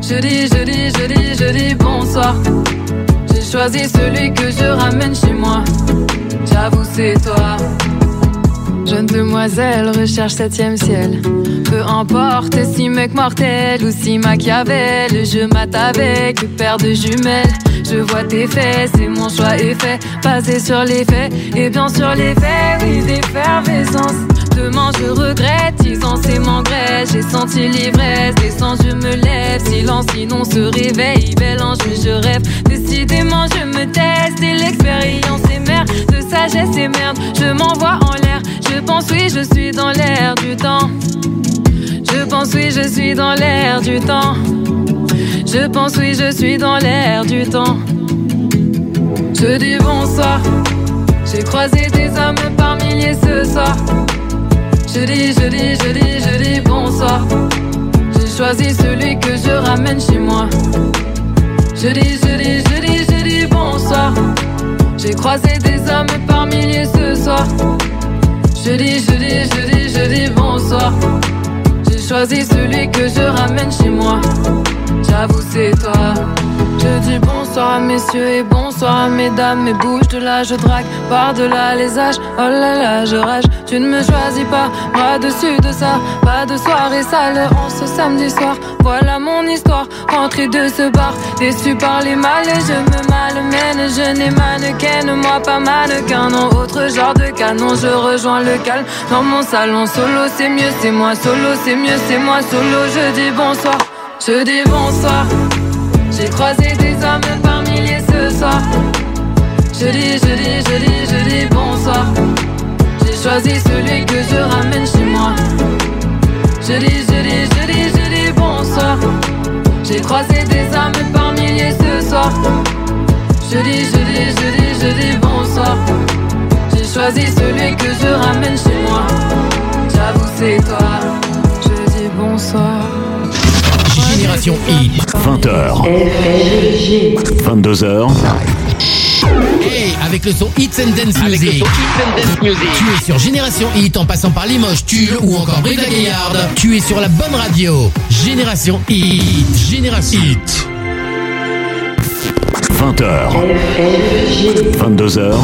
Je dis, je dis, je dis, je dis bonsoir. J'ai choisi celui que je ramène chez moi. J'avoue, c'est toi. Jeune demoiselle recherche septième ciel. Peu importe si mec mortel ou si Machiavel, je mate avec paire de jumelles. Je vois tes faits, c'est mon choix est fait, basé sur les faits. Et bien sur les faits, oui, d'effervescence. Demain je regrette, ans c'est m'engraisse. J'ai senti l'ivresse, descends, je me lève. Silence, sinon se réveille. Belle ange, je rêve. Décidément, je me teste et l'expérience est mère de sagesse et merde. Je m'envoie en l'air. Je pense, oui, je suis dans l'air du temps. Je pense, oui, je suis dans l'air du temps. Je pense, oui, je suis dans l'air du temps. Je dis bonsoir. J'ai croisé des hommes par milliers ce soir. Je dis, je dis, je dis, je dis bonsoir. J'ai choisi celui que je ramène chez moi. Je dis, je dis, je dis, je dis bonsoir. J'ai croisé des hommes par milliers ce soir. Je dis, je dis, je dis, je dis bonsoir. J'ai choisi celui que je ramène chez moi. J'avoue, c'est toi. Je dis bonsoir à messieurs et bonsoir à mesdames. Mais bouge de là, je drague par-delà les âges. Oh là là, je rage. Tu ne me choisis pas, moi dessus de ça. Pas de soirée sale en ce samedi soir. Voilà mon histoire, rentrée de ce bar. Déçu par les mal et je me malmène. Je n'ai mannequin, moi pas mannequin. Non, autre genre de canon, je rejoins le calme. Dans mon salon solo, c'est mieux, c'est moi solo, c'est mieux, c'est moi solo. Je dis bonsoir, je dis bonsoir. J'ai croisé des hommes par milliers ce soir. Je dis, je dis, je dis, je dis bonsoir. J'ai choisi celui que je ramène chez moi. Je dis, je dis, je dis, je dis bonsoir. J'ai croisé des hommes par milliers ce soir. Je dis, je dis, je dis, je dis bonsoir. J'ai choisi celui que je ramène chez moi. J'avoue, c'est toi. Je dis bonsoir. Génération Hit. 20h. 22h. Hey, avec le son Hits and Dance Music. Tu es sur Génération Hit en passant par Limoges, Tulle ou encore Brive la Gaillarde. Tu es sur la bonne radio. Génération Hit. Génération Hit. 20h. 22h.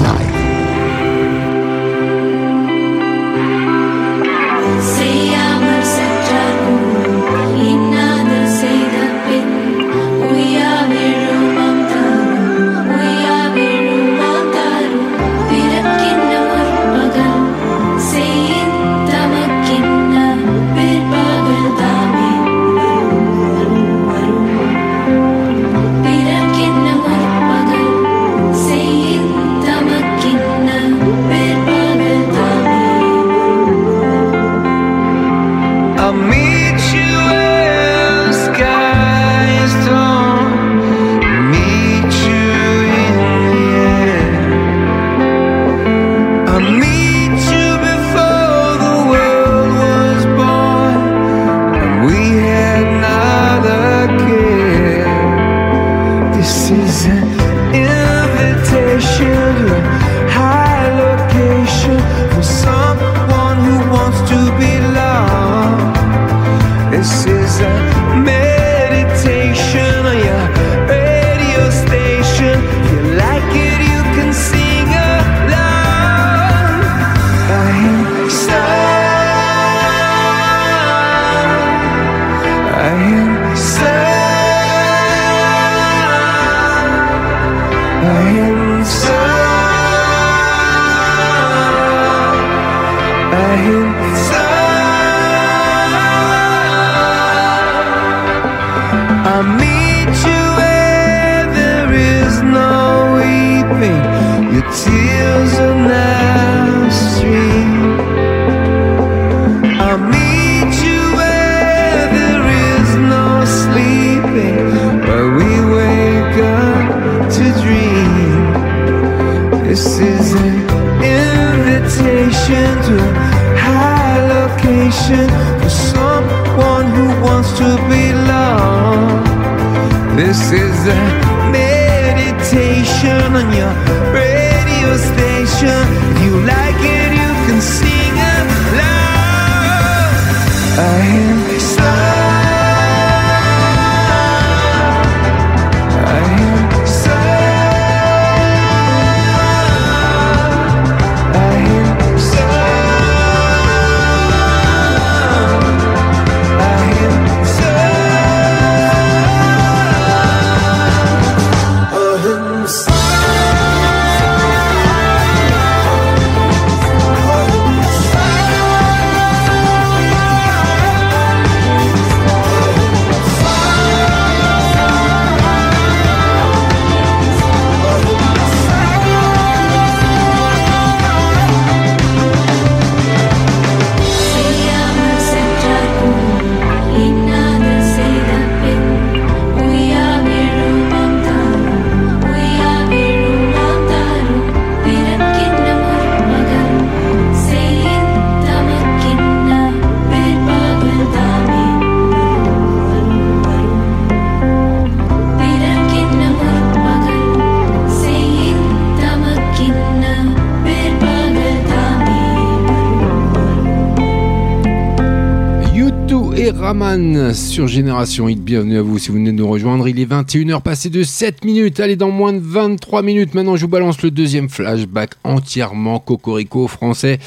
Sur Génération Hit. Bienvenue à vous si vous venez de nous rejoindre. Il est 21h passé de 7 minutes. Allez, dans moins de 23 minutes. Maintenant, je vous balance le deuxième flashback entièrement cocorico français.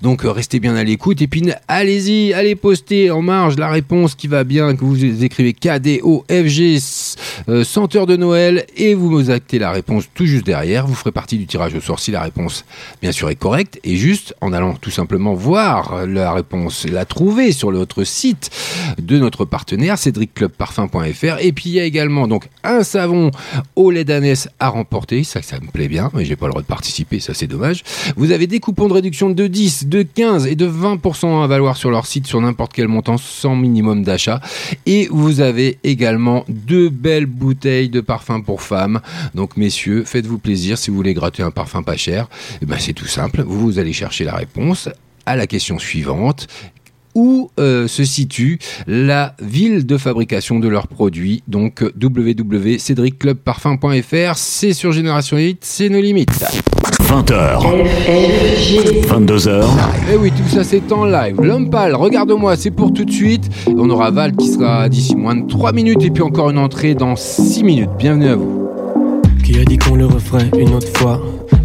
Donc, euh, restez bien à l'écoute. Et puis, allez-y, allez poster en marge la réponse qui va bien, que vous écrivez KDOFG, euh, senteur de Noël, et vous me actez la réponse tout juste derrière. Vous ferez partie du tirage au sort si la réponse, bien sûr, est correcte. Et juste en allant tout simplement voir la réponse, la trouver sur notre site de notre partenaire cédricclubparfum.fr et puis il y a également donc un savon au lait d'ânesse à remporter. Ça ça me plaît bien mais j'ai pas le droit de participer. Ça c'est dommage. Vous avez des coupons de réduction de 10 de 15 et de 20% à valoir sur leur site sur n'importe quel montant sans minimum d'achat. Et vous avez également deux belles bouteilles de parfum pour femmes. Donc messieurs faites-vous plaisir. Si vous voulez gratter un parfum pas cher eh ben c'est tout simple. Vous allez chercher la réponse à la question suivante où euh, se situe la ville de fabrication de leurs produits. Donc www.cédricclubparfum.fr, c'est sur Génération 8, c'est nos limites. 20h. 22h. Et oui, tout ça c'est en live. L'homme pâle, regarde-moi, c'est pour tout de suite. On aura Val qui sera d'ici moins de 3 minutes et puis encore une entrée dans 6 minutes. Bienvenue à vous. Qui a dit qu'on le referait une autre fois?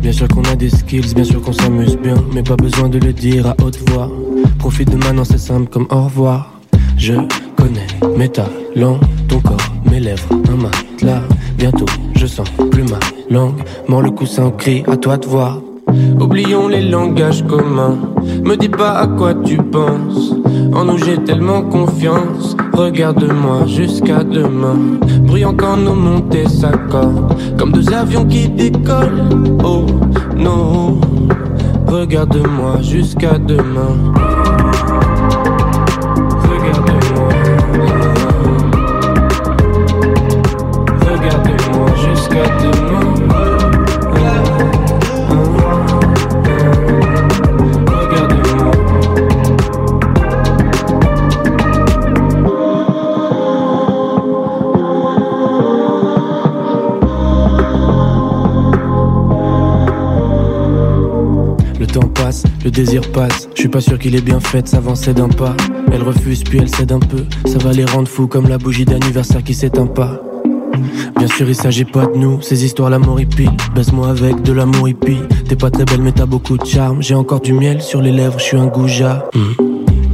Bien sûr qu'on a des skills, bien sûr qu'on s'amuse bien, mais pas besoin de le dire à haute voix. Profite de maintenant, c'est simple comme au revoir. Je connais mes talents, ton corps, mes lèvres, un matelas. Bientôt, je sens plus ma langue. Mort le coussin, crie à toi de voir. Oublions les langages communs. Me dis pas à quoi tu penses. En nous j'ai tellement confiance. Regarde-moi jusqu'à demain. Brillant quand nos montées s'accordent. Comme deux avions qui décollent. Oh non. Regarde-moi jusqu'à demain. Le désir passe. Je suis pas sûr qu'il est bien fait s'avancer d'un pas. Elle refuse puis elle cède un peu. Ça va les rendre fous comme la bougie d'anniversaire qui s'éteint pas. Bien sûr, il s'agit pas de nous, ces histoires l'amour hippie. Baisse-moi avec de l'amour hippie. T'es pas très belle, mais t'as beaucoup de charme. J'ai encore du miel sur les lèvres, je suis un goujat. Hmm.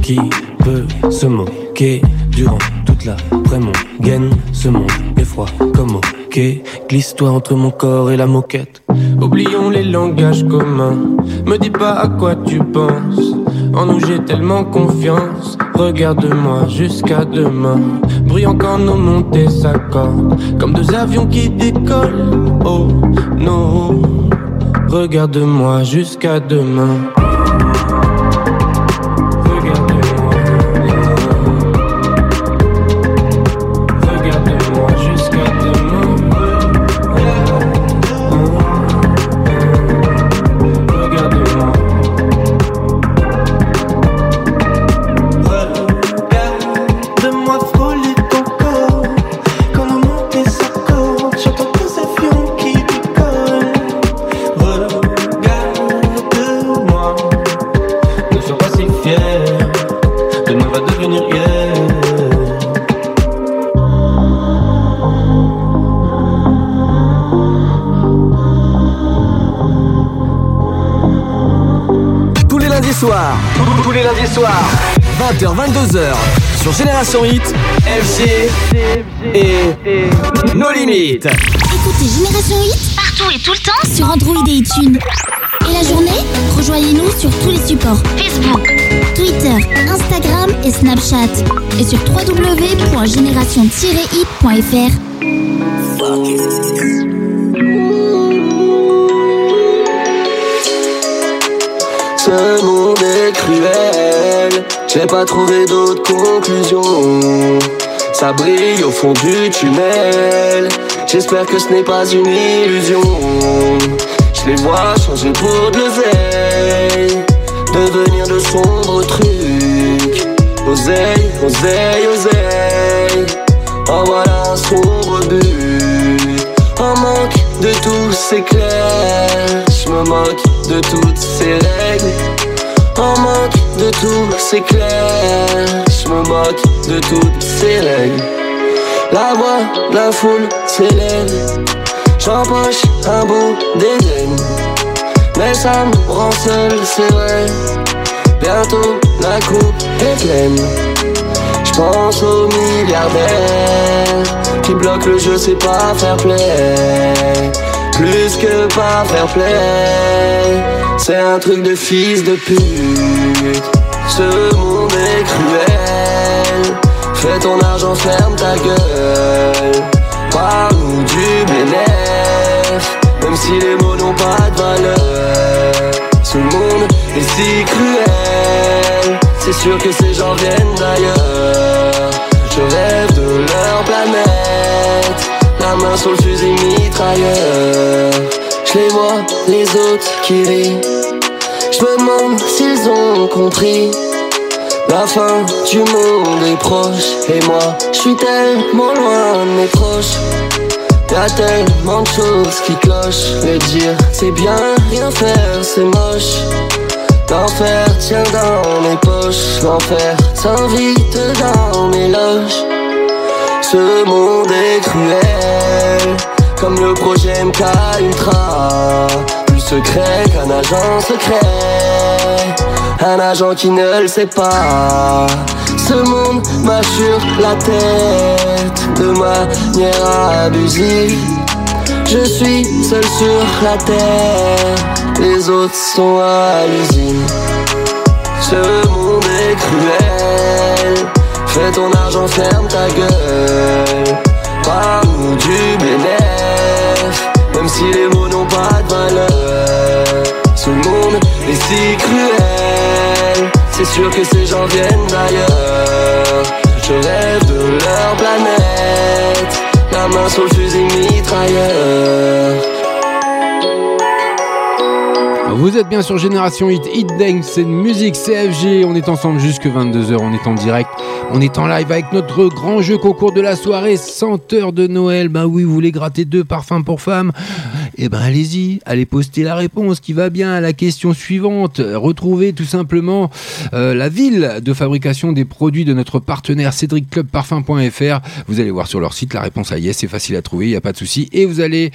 Qui peut se moquer durant toute la mon gaine Ce monde est froid comme ok. Glisse-toi entre mon corps et la moquette. Oublions les langages communs. Me dis pas à quoi tu penses. En nous j'ai tellement confiance. Regarde-moi jusqu'à demain. Brillant quand nos montées s'accordent. Comme deux avions qui décollent. Oh non. Regarde-moi jusqu'à demain. 20h, 22h. Sur Génération Hit, FG et nos limites. Écoutez Génération Hit partout et tout le temps sur Android et iTunes. Et la journée, rejoignez-nous sur tous les supports Facebook, Twitter, Instagram et Snapchat. Et sur www.génération-hit.fr. Ce monde est cruel, j'ai pas trouvé d'autre conclusion. Ça brille au fond du tunnel, j'espère que ce n'est pas une illusion. Je les vois changer pour de l'oseille, devenir de sombres trucs. Oseille, oseille, oseille, en voilà un sombre but. En manque de tous ces clairs, je me moque de toutes ces règles. En manque de tous ces clairs, je me moque de toutes ces règles. La voix, la foule s'élève. J'empoche un bout d'Éden. Mais ça me rend seul, c'est vrai. Bientôt la coupe est pleine. J'pense aux milliardaires qui bloquent le jeu, c'est pas faire play. Plus que pas faire play, c'est un truc de fils de pute. Ce monde est cruel. Fais ton argent, ferme ta gueule. Parle-nous du bénéf, même si les mots n'ont pas de valeur. Ce monde est si cruel, c'est sûr que ces gens viennent d'ailleurs. Je rêve de leur planète, la main sur le fusil mitrailleur. Les les autres qui rient. Je me demande s'ils ont compris. La fin du monde est proche. Et moi, je suis tellement loin de mes proches. Y'a tellement de choses qui clochent. Le dire, c'est bien, rien faire, c'est moche. L'enfer tient dans mes poches. L'enfer s'invite dans mes loges. Ce monde est cruel Comme le projet MK Ultra Plus secret qu'un agent secret un agent qui ne le sait pas. Ce monde m'a sur la tête de manière abusive. Je suis seul sur la terre, les autres sont à l'usine. Ce monde est cruel. Fais ton argent, ferme ta gueule. Parle-nous du bénéf, même si les mots n'ont pas de valeur. Ce monde est si cruel C'est sûr que ces gens viennent d'ailleurs Je rêve de leur planète La main sur le fusil mitrailleur Vous êtes bien sur Génération Hit, Hit Dance, c'est musique CFG. On est ensemble jusque 22h, on est en direct, on est en live avec notre grand jeu concours de la soirée, Senteur de Noël. Bah oui, vous voulez gratter deux parfums pour femmes? Eh ben allez-y, allez poster la réponse qui va bien à la question suivante. Retrouvez tout simplement euh, la ville de fabrication des produits de notre partenaire cédricclubparfum.fr. Vous allez voir sur leur site la réponse à yes, c'est facile à trouver, il n'y a pas de souci. Et vous allez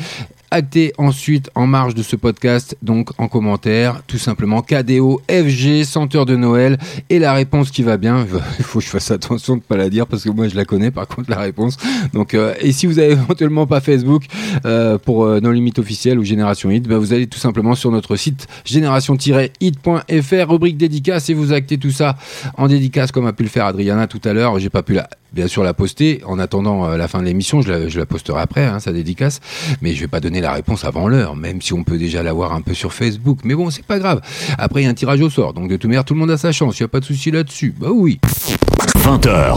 acter ensuite en marge de ce podcast, donc en commentaire, tout simplement KDO FG, senteur de Noël, et la réponse qui va bien. Il (laughs) faut que je fasse attention de ne pas la dire parce que moi je la connais par contre la réponse. Donc, euh, et si vous avez (laughs) éventuellement pas Facebook euh, pour euh, nos limites officielles ou Génération Hit, bah, vous allez tout simplement sur notre site génération-hit.fr, rubrique dédicace, et vous actez tout ça en dédicace comme a pu le faire Adriana tout à l'heure. J'ai pas pu la bien sûr la poster en attendant euh, la fin de l'émission je la, posterai après hein, sa dédicace mais je vais pas donner la réponse avant l'heure même si on peut déjà la voir un peu sur Facebook mais bon c'est pas grave après il y a un tirage au sort donc de toute manière tout le monde a sa chance il y a pas de souci là-dessus bah oui 20h.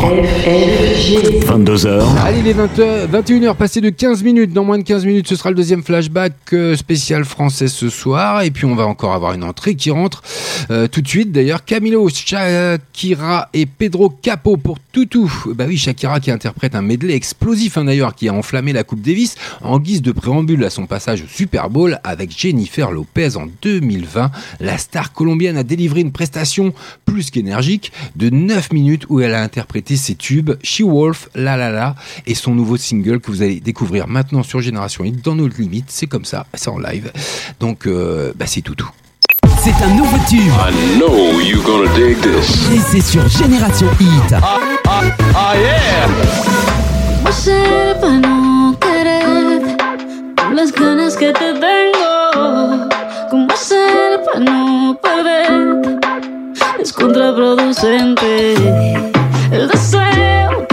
22h. Allez, les 20h, 21h passées de 15 minutes. Dans moins de 15 minutes, ce sera le deuxième flashback euh, spécial français ce soir. Et puis, on va encore avoir une entrée qui rentre euh, tout de suite. D'ailleurs, Camilo, Shakira et Pedro Capo pour Toutou. Bah oui, Shakira qui interprète un medley explosif, hein, d'ailleurs, qui a enflammé la Coupe Davis en guise de préambule à son passage au Super Bowl avec Jennifer Lopez en 2020. La star colombienne a délivré une prestation plus qu'énergique de 9 minutes où elle a interprété ses tubes She Wolf, La La La et son nouveau single que vous allez découvrir maintenant sur Génération Hit dans nos limites. C'est comme ça, c'est en live. Donc, euh, bah, c'est tout tout. C'est un nouveau tube. I know you're gonna dig this. Et c'est sur Génération Hit. Ah yeah! ¿Cómo hacer para no querer las ganas que te tengo? ¿Cómo hacer para no perder? Es contraproducente el deseo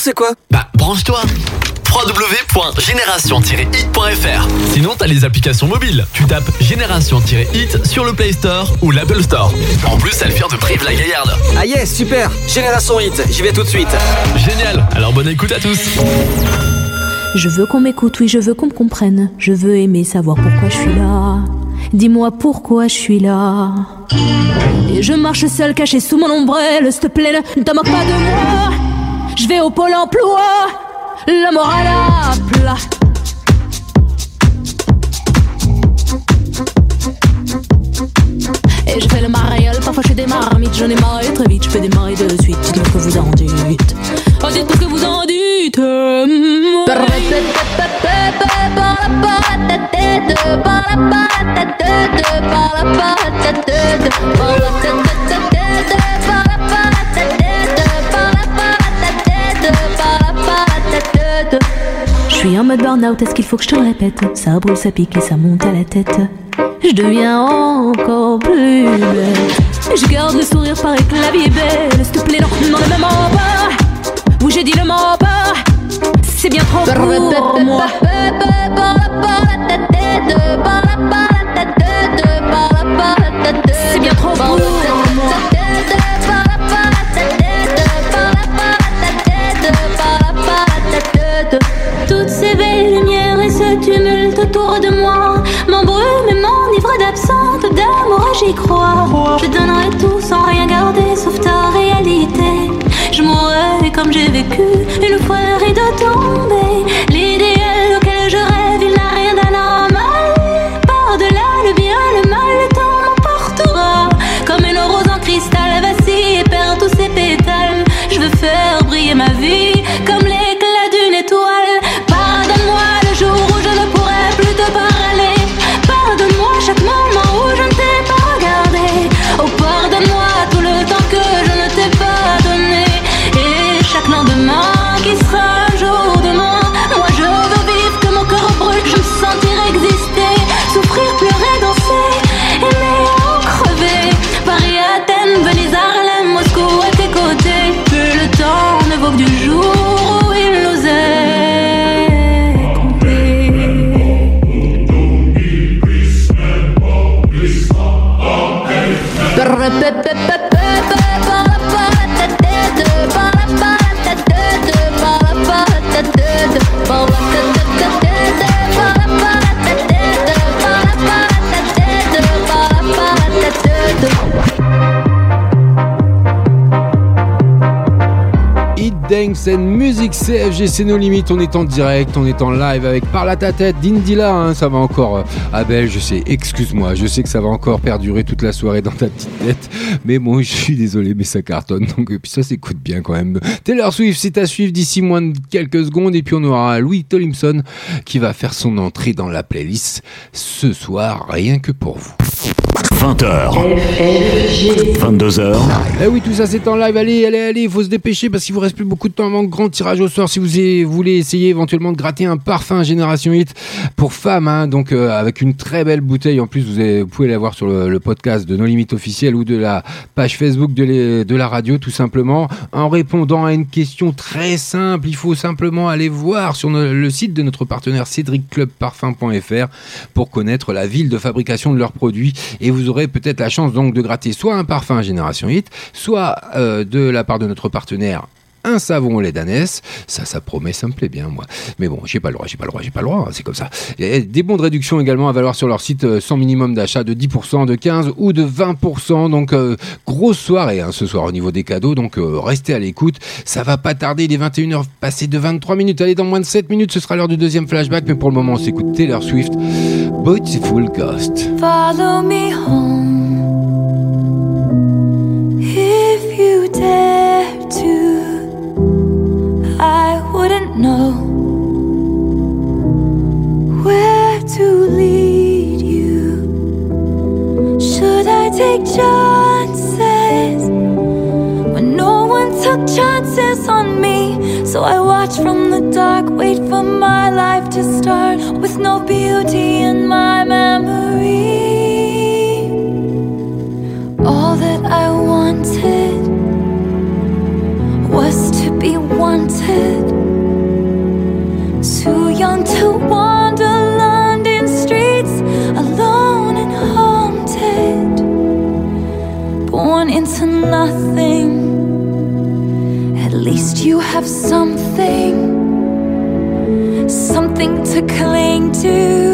c'est quoi? Bah, branche-toi www.génération-hit.fr Sinon, t'as les applications mobiles. Tu tapes Génération-hit sur le Play Store ou l'Apple Store. En plus, elle vient de Brive-la-Gaillarde. Ah yes, super Génération Hit, j'y vais tout de suite. Génial Alors bonne écoute à tous Je veux qu'on m'écoute, oui, je veux qu'on me comprenne. Je veux aimer savoir pourquoi je suis là. Dis-moi pourquoi je suis là. Et je marche seul, caché sous mon ombrelle, s'il te plaît, ne te moque pas de moi je vais au pôle emploi, la morale à plat. mode burn-out, est-ce qu'il faut que je te répète Ça brûle, ça pique et ça monte à la tête. Je deviens encore plus belle. Je garde le sourire, pareil que la vie est belle. S'il te plaît, non, non, ne me mens pas. Ou j'ai dit le mens pas. C'est bien trop pour moi. micro. CFG, c'est nos limites. On est en direct, on est en live avec Parle à ta tête d'Indila. Hein, ça va encore. euh, Abel, je sais, excuse-moi, je sais que ça va encore perdurer toute la soirée dans ta petite tête. Mais bon, je suis désolé, mais ça cartonne. Donc, et puis ça s'écoute bien quand même. Taylor Swift, c'est à suivre d'ici moins de quelques secondes. Et puis on aura Louis Tolimson qui va faire son entrée dans la playlist ce soir, rien que pour vous. 20h. 22h. Eh oui, tout ça c'est en live. Allez, allez, allez, il faut se dépêcher parce qu'il vous reste plus beaucoup de temps avant le grand tirage au sort. Si vous voulez essayer éventuellement de gratter un parfum Génération Hit pour femmes, hein, donc euh, avec une très belle bouteille. En plus, vous, pouvez la voir sur le, podcast de nos limites officielles ou de la page Facebook de, la radio, tout simplement. En répondant à une question très simple, il faut simplement aller voir sur le site de notre partenaire cédricclubparfum.fr pour connaître la ville de fabrication de leurs produits et vous aurez peut-être la chance donc de gratter soit un parfum Génération Hit, soit euh, de la part de notre partenaire un savon au lait ça, ça promet, ça me plaît bien, moi. Mais bon, j'ai pas le droit, j'ai pas le droit, j'ai pas le droit, hein, c'est comme ça. Et des bons de réduction également à valoir sur leur site euh, sans minimum d'achat de 10%, de 15% ou de 20%. Donc, euh, grosse soirée hein, ce soir au niveau des cadeaux. Donc, euh, restez à l'écoute. Ça va pas tarder, il est 21h passé de 23 minutes. Allez, dans moins de 7 minutes, ce sera l'heure du deuxième flashback. Mais pour le moment, on s'écoute Taylor Swift, Beautiful Ghost. Follow me home if you dare to. I wouldn't know where to lead you. Should I take chances when no one took chances on me? So I watch from the dark, wait for my life to start with no beauty in my memory. All that I wanted was to be wanted. Too young to wander Something to cling to.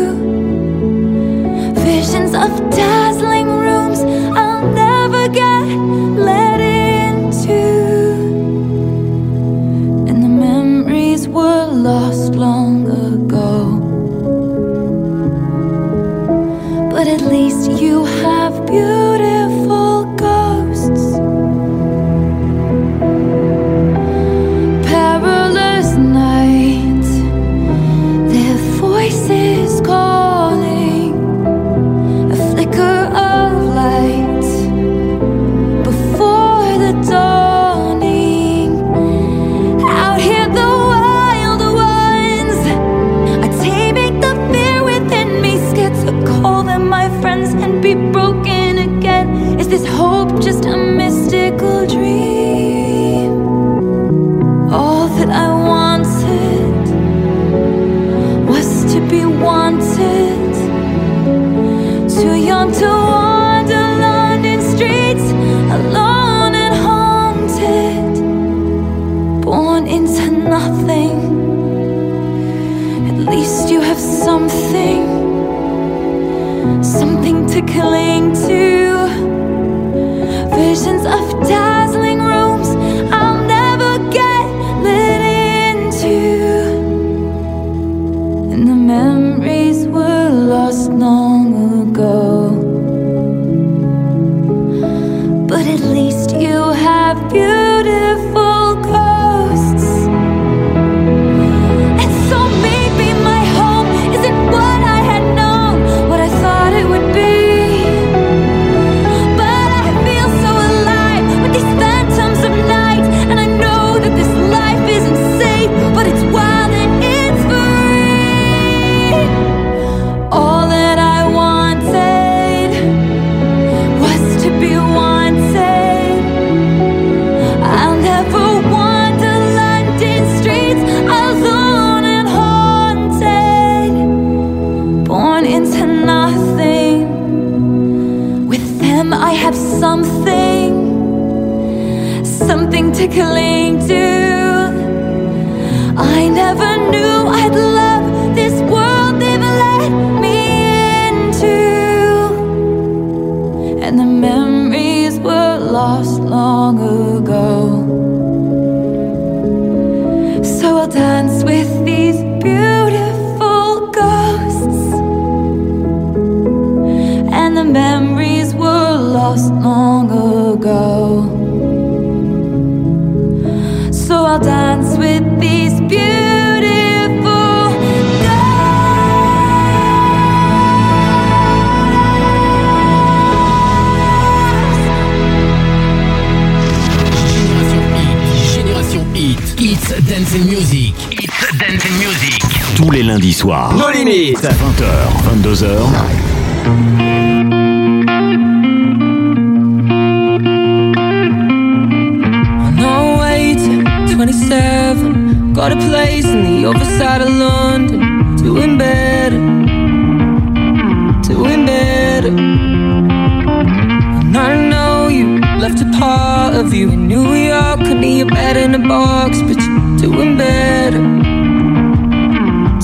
And I know you left a part of you in New York, under your bed in a box, but you're doing better,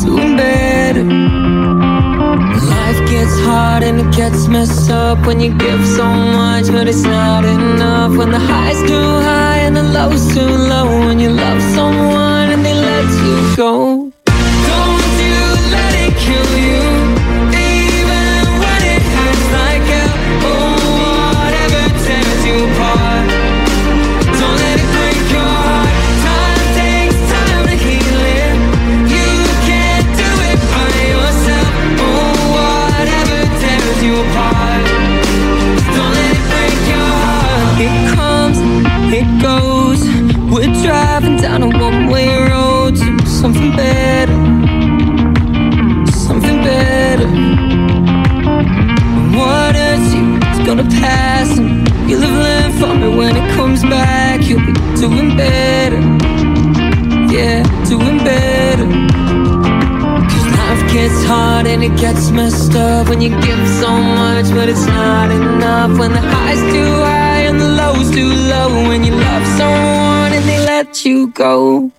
doing better. Life gets hard and it gets messed up when you give so much, but it's not enough. When the high's too high and the low's too low. When you love someone and they let you go. Go.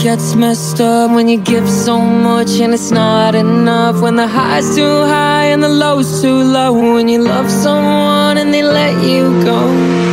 Gets messed up when you give so much and it's not enough. When the high's too high and the low's too low. When you love someone and they let you go.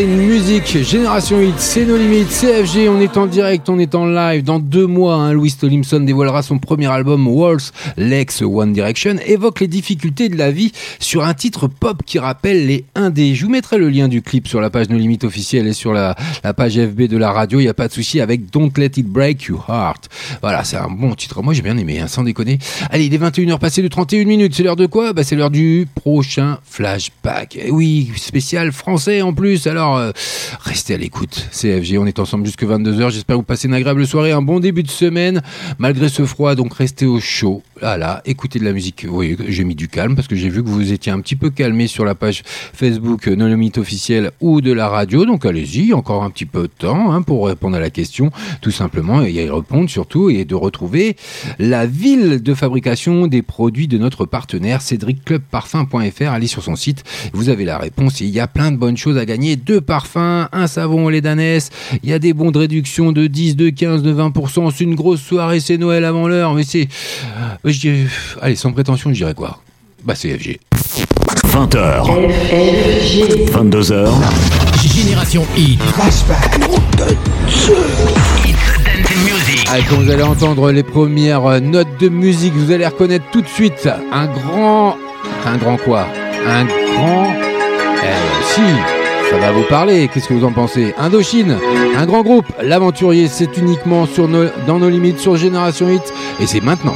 C'est une Génération Hit, c'est nos limites, CFG, on est en direct, on est en live. Dans deux mois, hein, Louis Tomlinson dévoilera son premier album, Waltz, l'ex One Direction, évoque les difficultés de la vie sur un titre pop qui rappelle les indés. Je vous mettrai le lien du clip sur la page Nos Limites officielle et sur la, page FB de la radio, il n'y a pas de souci avec Don't Let It Break Your Heart. Voilà, c'est un bon titre. Moi, j'ai bien aimé, hein, sans déconner. Allez, il est 21h passé de 31 minutes. C'est l'heure de quoi? Bah, C'est l'heure du prochain flashback. Et oui, spécial français en plus. Alors, euh, restez à l'écoute. CFG, on est ensemble jusque 22h. J'espère vous passez une agréable soirée, un bon début de semaine. Malgré ce froid, donc restez au chaud. Là, là, écoutez de la musique. Oui, j'ai mis du calme parce que j'ai vu que vous étiez un petit peu calmé sur la page Facebook Non Limite officielle ou de la radio. Donc allez-y, encore un petit peu de temps hein, pour répondre à la question, tout simplement, et y répondre surtout, et de retrouver la ville de fabrication des produits de notre partenaire cédricclubparfum.fr. Allez sur son site, vous avez la réponse il y a plein de bonnes choses à gagner. Deux parfums, un savon lait d'ânesse, il y a des bons de réduction de 10, de 15, de 20%. C'est une grosse soirée, c'est Noël avant l'heure, mais c'est... euh, je dirais- Allez, sans prétention, je dirais quoi? Bah c'est FG. 20h. 22h. Génération Hit. Ah, quand vous allez entendre les premières euh, notes de musique, vous allez reconnaître tout de suite un grand... Un grand quoi? Un grand... Eh, si, ça va vous parler, qu'est-ce que vous en pensez? Indochine, un grand groupe, l'aventurier, c'est uniquement sur nos- dans nos limites sur Génération Hit, et c'est maintenant.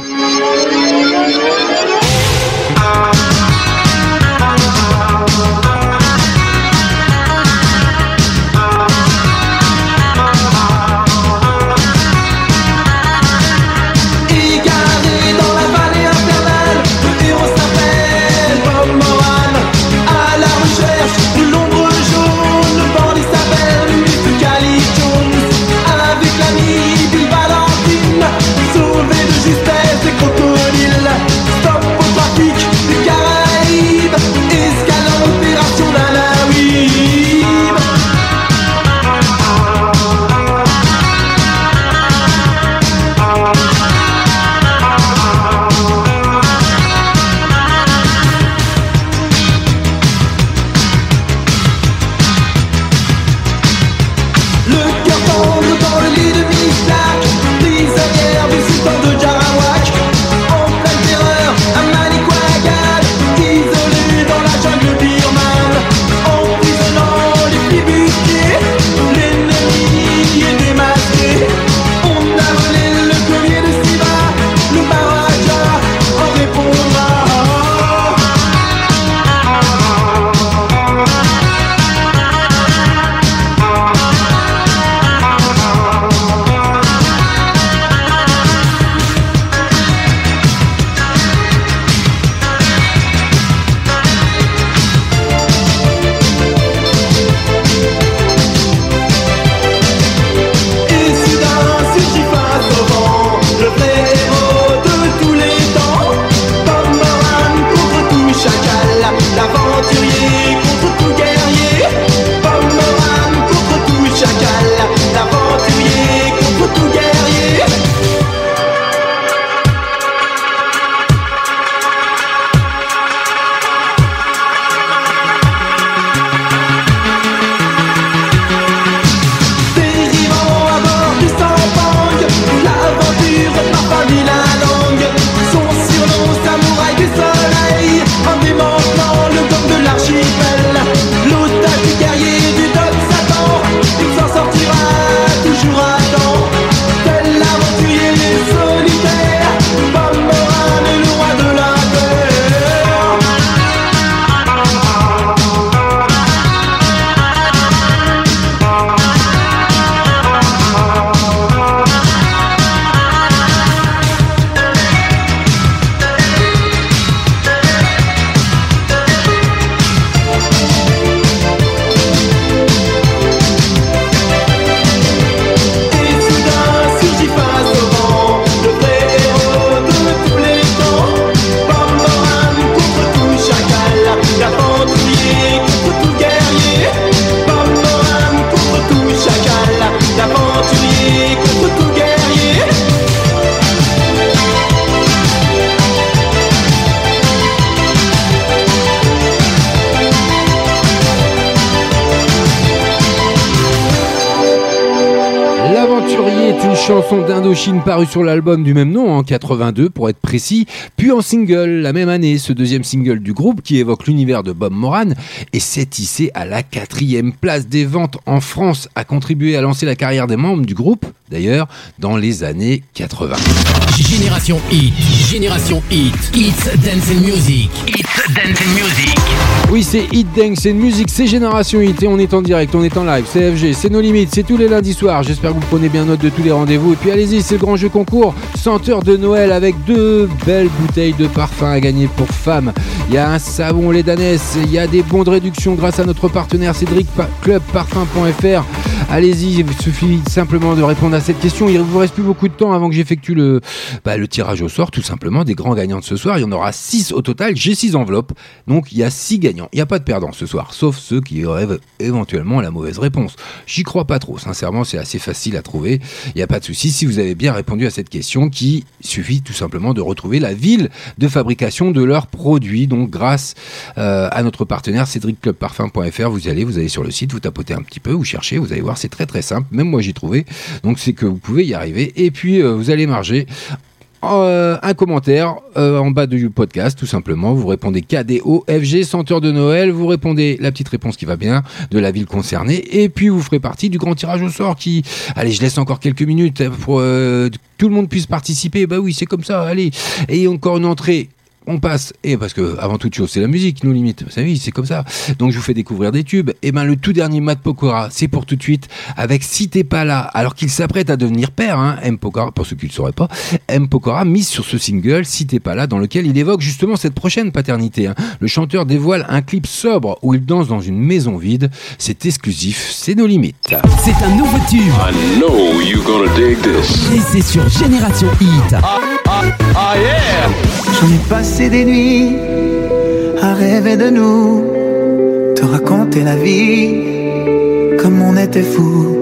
Chanson d'Indochine parue sur l'album du même nom en 82 pour être précis, puis en single la même année. Ce deuxième single du groupe qui évoque l'univers de Bob Moran et s'est hissé à la quatrième place des ventes en France, a contribué à lancer la carrière des membres du groupe, d'ailleurs, dans les années 80. Génération Hit, Génération Hit, It's Dance and Music, It's Dance and Music. Oui, c'est Hit Dance, une musique, c'est Génération Hit et on est en direct, on est en live, c'est FG, c'est nos limites, c'est tous les lundis soirs. J'espère que vous prenez bien note de tous les rendez-vous. Et puis allez-y, c'est le grand jeu concours, senteur de Noël avec deux belles bouteilles de parfum à gagner pour femmes. Il y a un savon lait d'ânesse, il y a des bons de réduction grâce à notre partenaire Cédric Club Parfum.fr. Allez-y, il suffit simplement de répondre à cette question. Il vous reste plus beaucoup de temps avant que j'effectue le, bah, le tirage au sort, tout simplement, des grands gagnants de ce soir. Il y en aura 6 au total. J'ai 6 enveloppes. Donc il y a 6 gagnants. Il n'y a pas de perdants ce soir, sauf ceux qui auraient éventuellement la mauvaise réponse. J'y crois pas trop. Sincèrement, c'est assez facile à trouver. Il n'y a pas de si vous avez bien répondu à cette question qui suffit tout simplement de retrouver la ville de fabrication de leurs produits. Donc grâce euh, à notre partenaire cédricclubparfum.fr, vous allez, vous allez sur le site, vous tapotez un petit peu, vous cherchez, vous allez voir, c'est très très simple. Même moi j'ai trouvé. Donc c'est que vous pouvez y arriver. Et puis euh, vous allez marger euh, un commentaire euh, en bas du podcast, tout simplement. Vous répondez KDO, FG, senteur de Noël. Vous répondez la petite réponse qui va bien de la ville concernée. Et puis vous ferez partie du grand tirage au sort qui. Allez, je laisse encore quelques minutes pour euh, que tout le monde puisse participer. Bah oui, c'est comme ça. Allez. Et encore une entrée on passe, et parce que avant toute chose, c'est la musique qui nous limite. Vous savez, c'est comme ça. Donc je vous fais découvrir des tubes. Et ben le tout dernier Matt Pokora, c'est pour tout de suite avec Si t'es pas là, alors qu'il s'apprête à devenir père, hein, M Pokora, pour ceux qui ne le sauraient pas, M Pokora mise sur ce single Si t'es pas là, dans lequel il évoque justement cette prochaine paternité. hein. Le chanteur dévoile un clip sobre où il danse dans une maison vide. C'est exclusif, c'est nos limites. C'est un nouveau tube. I know you're gonna dig this. Et c'est sur Génération Hit. Ah yeah! J'en ai passé des nuits à rêver de nous, te raconter la vie comme on était fou.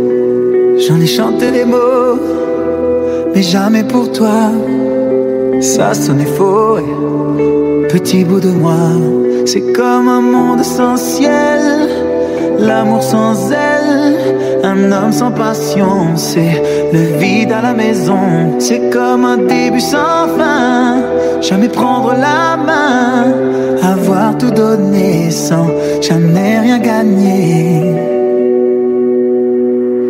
J'en ai chanté des mots, mais jamais pour toi. Ça sonnait faux, et petit bout de moi. C'est comme un monde sans ciel, l'amour sans aile, un homme sans passion. C'est le vide à la maison, c'est comme un début sans fin. Jamais prendre la main, avoir tout donné sans jamais rien gagner.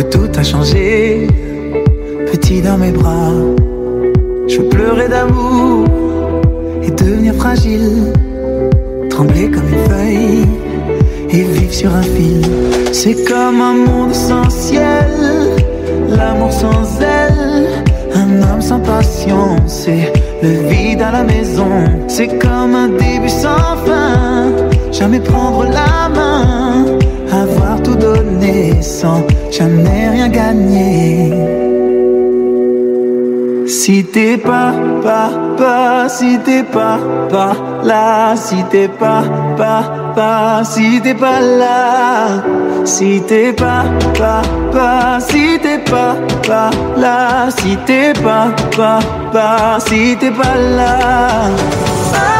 Que tout a changé, petit dans mes bras. Je veux pleurer d'amour et devenir fragile, trembler comme une feuille et vivre sur un fil. C'est comme un monde sans ciel, l'amour sans aile, un homme sans passion. C'est le vide à la maison. C'est comme un début sans fin, jamais prendre la main, donné sans jamais rien gagner. Si t'es pas, pas, pas, si t'es pas, pas là, si t'es pas, pas, pas, si t'es pas là, si t'es pas, pas, pas, si t'es pas, pas là, si t'es pas, pas, pas, si t'es pas là.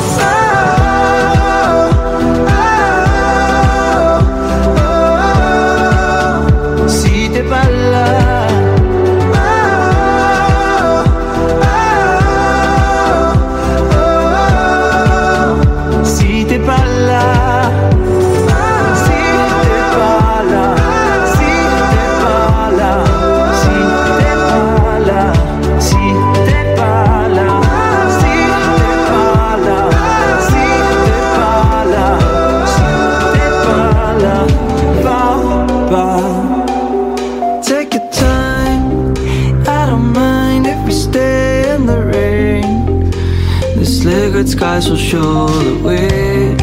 Skies will show the way.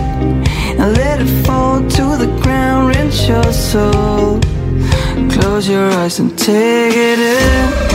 And let it fall to the ground, rinse your soul. Close your eyes and take it in.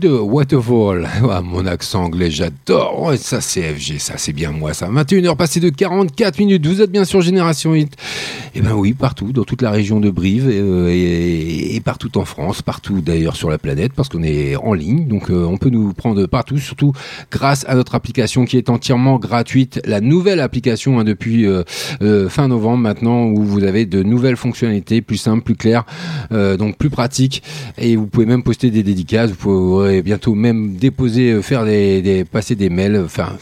Voodoo Waterfall. (laughs) Ah, mon accent anglais, j'adore. Ouais, ça, c'est FG, ça, c'est bien moi, ça. 21h passé de 44 minutes. Vous êtes bien sur Génération Hit. Eh ben oui, partout, dans toute la région de Brive euh, et, partout en France, partout d'ailleurs sur la planète, parce qu'on est en ligne. Donc, euh, on peut nous prendre partout, surtout grâce à notre application qui est entièrement gratuite. La nouvelle application hein, depuis euh, fin novembre maintenant, où vous avez de nouvelles fonctionnalités, plus simples, plus claires, donc plus pratiques. Et vous pouvez même poster des dédicaces. Vous pourrez bientôt même déposer, euh, faire des, des passer des mails. Enfin,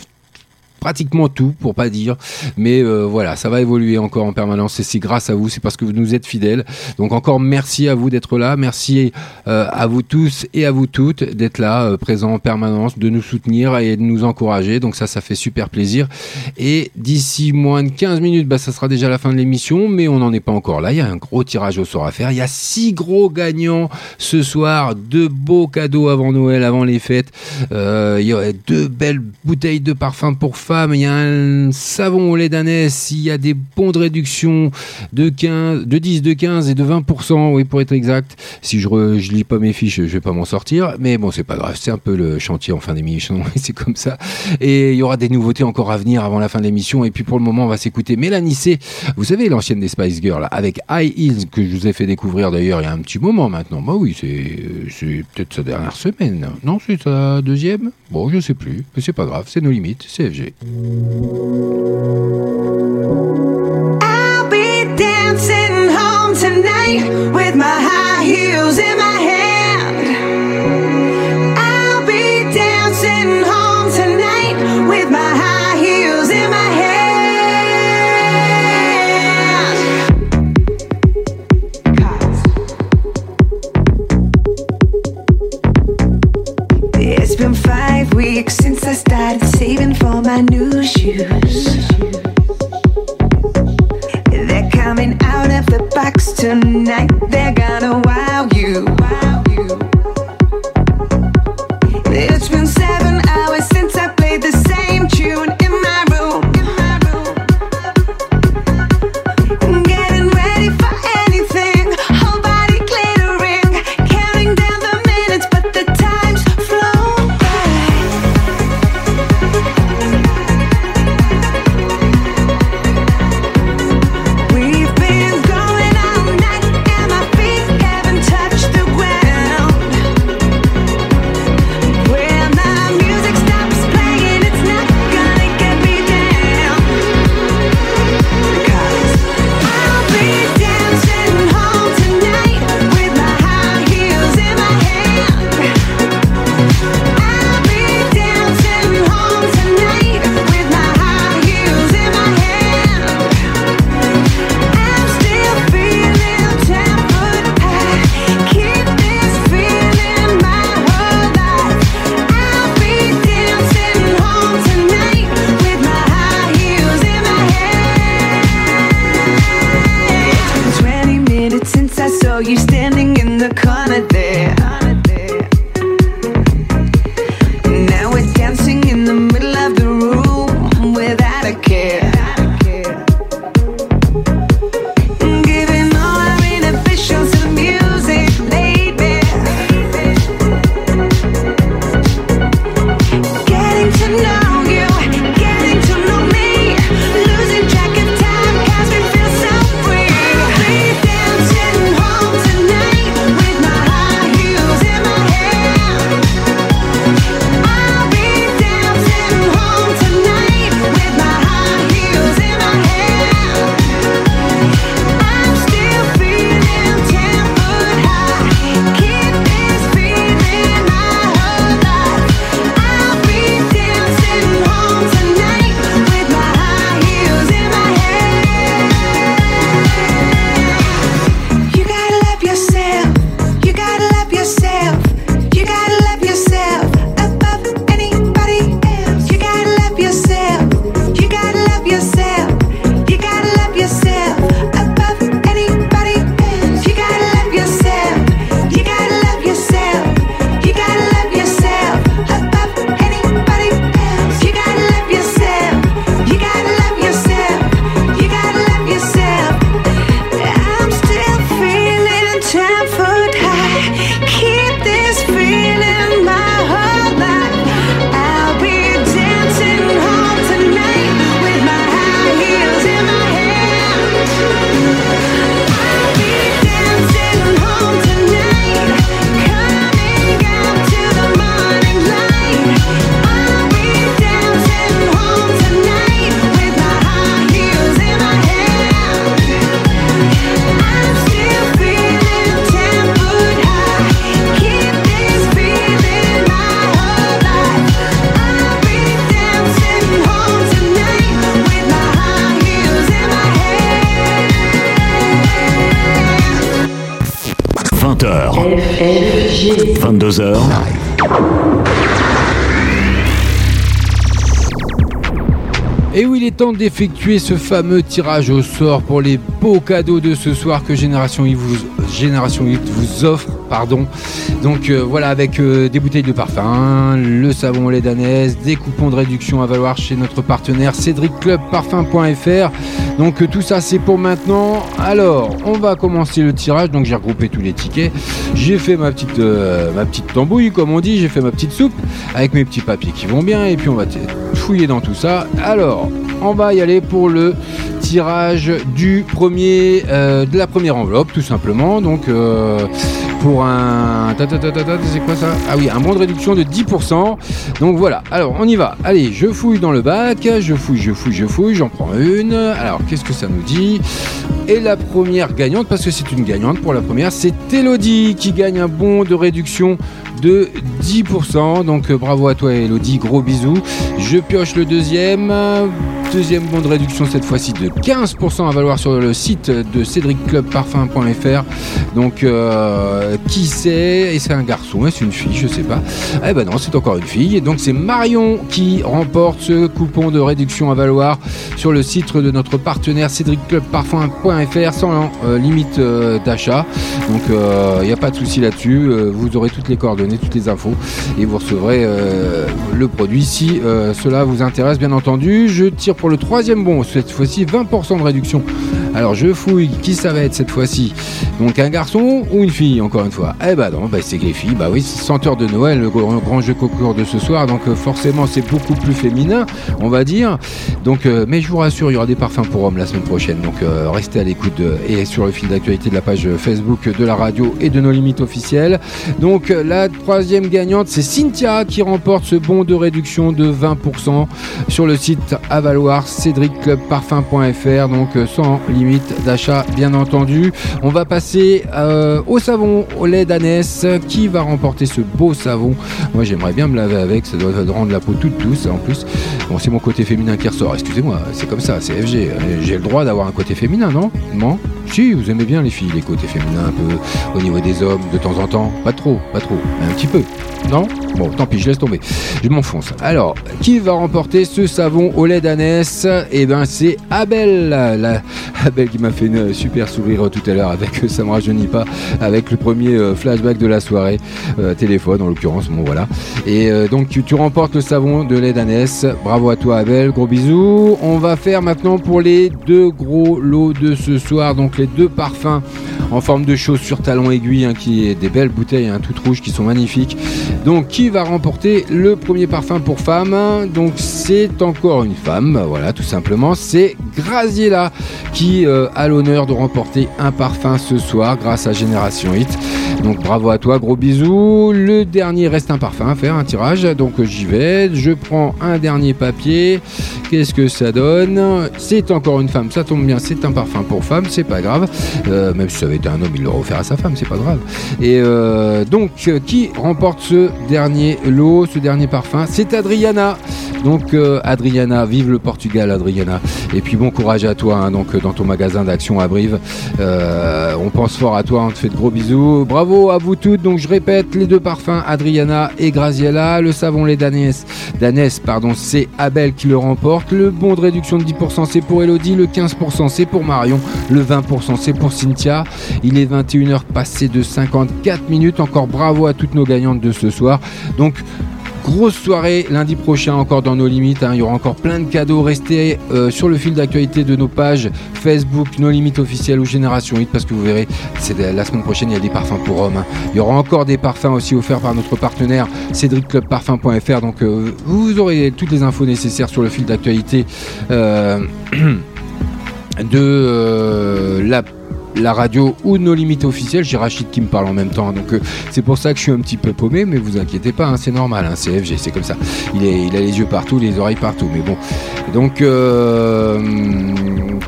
pratiquement tout pour pas dire. Mais euh, voilà ça va évoluer encore en permanence et c'est grâce à vous c'est parce que vous nous êtes fidèles. Donc encore merci à vous d'être là. Merci euh, à vous tous et à vous toutes d'être là euh, présents en permanence de nous soutenir et de nous encourager. Donc ça ça fait super plaisir. Et d'ici moins de 15 minutes bah ça sera déjà la fin de l'émission mais on n'en est pas encore là. Il y a un gros tirage au sort à faire. Il y a six gros gagnants ce soir. Deux beaux cadeaux avant Noël avant les fêtes. Il y aurait deux belles bouteilles de parfum pour il y a un savon au lait d'ânesse, il y a des bons de réduction de 15, de 10, de 15 et de 20%, oui, pour être exact. Si je, re, je lis pas mes fiches, je vais pas m'en sortir, mais bon, c'est pas grave, c'est un peu le chantier en fin d'émission, (laughs) c'est comme ça. Et il y aura des nouveautés encore à venir avant la fin de l'émission, et puis pour le moment, on va s'écouter Mélanie C, vous savez, l'ancienne des Spice Girls, avec High Heels, que je vous ai fait découvrir d'ailleurs il y a un petit moment maintenant. Bah oui, c'est peut-être sa dernière semaine. Non, c'est sa deuxième? Bon, je ne sais plus, mais c'est pas grave, c'est nos limites, CFG. I They're coming out of the box tonight. D'effectuer ce fameux tirage au sort pour les beaux cadeaux de ce soir que Génération Hit vous, offre. Pardon. Donc euh, voilà, avec euh, des bouteilles de parfum, le savon au lait d'anaise, des coupons de réduction à valoir chez notre partenaire cédricclubparfum.fr. Donc euh, tout ça c'est pour maintenant. Alors, on va commencer le tirage. Donc j'ai regroupé tous les tickets. J'ai fait ma petite, ma petite tambouille, comme on dit. J'ai fait ma petite soupe avec mes petits papiers qui vont bien. Et puis on va fouiller dans tout ça. Alors, on va y aller pour le tirage du premier, euh, de la première enveloppe, tout simplement. Donc, euh, pour un. ça? Ah oui, un bon de réduction de 10%. Donc voilà. Alors, on y va. Allez, je fouille dans le bac. Je fouille, je fouille, je fouille. J'en prends une. Alors, qu'est-ce que ça nous dit? Et la première gagnante, parce que c'est une gagnante pour la première, c'est Elodie qui gagne un bon de réduction de 10%. Donc, euh, bravo à toi, Elodie. Gros bisous. Je pioche le deuxième. Deuxième bon de réduction cette fois-ci de 15% à valoir sur le site de cédricclubparfum.fr. Donc euh, qui c'est? Et c'est un garçon, et c'est une fille, je sais pas. Eh ben non, c'est encore une fille. Et donc c'est Marion qui remporte ce coupon de réduction à valoir sur le site de notre partenaire cédricclubparfum.fr sans euh, limite d'achat. Donc il n'y a pas de souci là-dessus. Vous aurez toutes les coordonnées, toutes les infos et vous recevrez euh, le produit si euh, cela vous intéresse bien entendu. Je tire pour le troisième bon, cette fois-ci 20% de réduction. Alors je fouille qui ça va être cette fois-ci. Donc un garçon ou une fille encore une fois. Eh bah non, bah c'est les filles. Bah oui, c'est senteur de Noël, le grand, jeu concours de ce soir. Donc euh, forcément c'est beaucoup plus féminin, on va dire. Donc euh, mais je vous rassure, il y aura des parfums pour hommes la semaine prochaine. Donc euh, restez à l'écoute et sur le fil d'actualité de la page Facebook de la radio et de nos limites officielles. Donc la troisième gagnante, c'est Cynthia qui remporte ce bon de réduction de 20% sur le site à valoir cédricclubparfum.fr. Donc euh, sans limite d'achat, bien entendu. On va passer euh, au savon au lait d'ânesse. Qui va remporter ce beau savon? Moi, j'aimerais bien me laver avec. Ça doit rendre la peau toute douce en plus. Bon, c'est mon côté féminin qui ressort. Excusez-moi, c'est comme ça, c'est FG. J'ai le droit d'avoir un côté féminin, non? Non? Si, vous aimez bien les filles, les côtés féminins un peu au niveau des hommes de temps en temps. Pas trop, pas trop, un petit peu. Non? Bon, tant pis, je laisse tomber. Je m'enfonce. Alors, qui va remporter ce savon au lait d'ânesse Eh ben, c'est Abel. La, Abel qui m'a fait une super sourire tout à l'heure avec euh, Ça me rajeunit pas, avec le premier euh, flashback de la soirée, euh, téléphone en l'occurrence. Bon, voilà. Et euh, donc, tu, remportes le savon de lait d'ânesse. Bravo à toi, Abel. Gros bisous. On va faire maintenant pour les deux gros lots de ce soir. Donc, les deux parfums en forme de chaussures talons aiguilles, hein, qui est des belles bouteilles, hein, toutes rouges, qui sont magnifiques. Donc, qui va remporter le premier parfum pour femme? Donc, c'est encore une femme, voilà, tout simplement. C'est Graziella qui euh, a l'honneur de remporter un parfum ce soir grâce à Génération Hit. Donc, bravo à toi, gros bisous. Le dernier reste un parfum à faire, un tirage. Donc, j'y vais. Je prends un dernier papier. Qu'est-ce que ça donne? C'est encore une femme, ça tombe bien, c'est un parfum pour femme, c'est pas grave. Euh, même si ça avait été un homme, il l'aurait offert à sa femme, c'est pas grave. Et euh, donc, qui remporte ce dernier lot, ce dernier parfum? C'est Adriana. Donc, euh, Adriana, vive le Portugal, Adriana. Et puis, bon courage à toi, hein, donc, dans ton magasin d'action à Brive. On pense fort à toi, on te fait de gros bisous. Bravo à vous toutes. Donc, je répète, les deux parfums, Adriana et Graziella. Le savon lait d'Anès, d'Anès, pardon, c'est Abel qui le remporte. Le bon de réduction de 10%, c'est pour Elodie. Le 15%, c'est pour Marion. Le 20%, c'est pour Cynthia. Il est 21h passé de 54 minutes. Encore bravo à toutes nos gagnantes de ce soir. Donc, Grosse soirée lundi prochain encore dans nos limites. hein. Il y aura encore plein de cadeaux. Restez euh, sur le fil d'actualité de nos pages Facebook, nos limites officielles ou Génération Hit parce que vous verrez, c'est la semaine prochaine il y a des parfums pour hommes. hein. Il y aura encore des parfums aussi offerts par notre partenaire cédricclubparfum.fr. Donc euh, vous aurez toutes les infos nécessaires sur le fil d'actualité euh, (clears throat) de la la radio ou nos limites officielles. J'ai Rachid qui me parle en même temps, donc euh, c'est pour ça que je suis un petit peu paumé, mais vous inquiétez pas, hein, c'est normal, hein, c'est FG, c'est comme ça. Il a les yeux partout, les oreilles partout, mais bon. Donc, euh,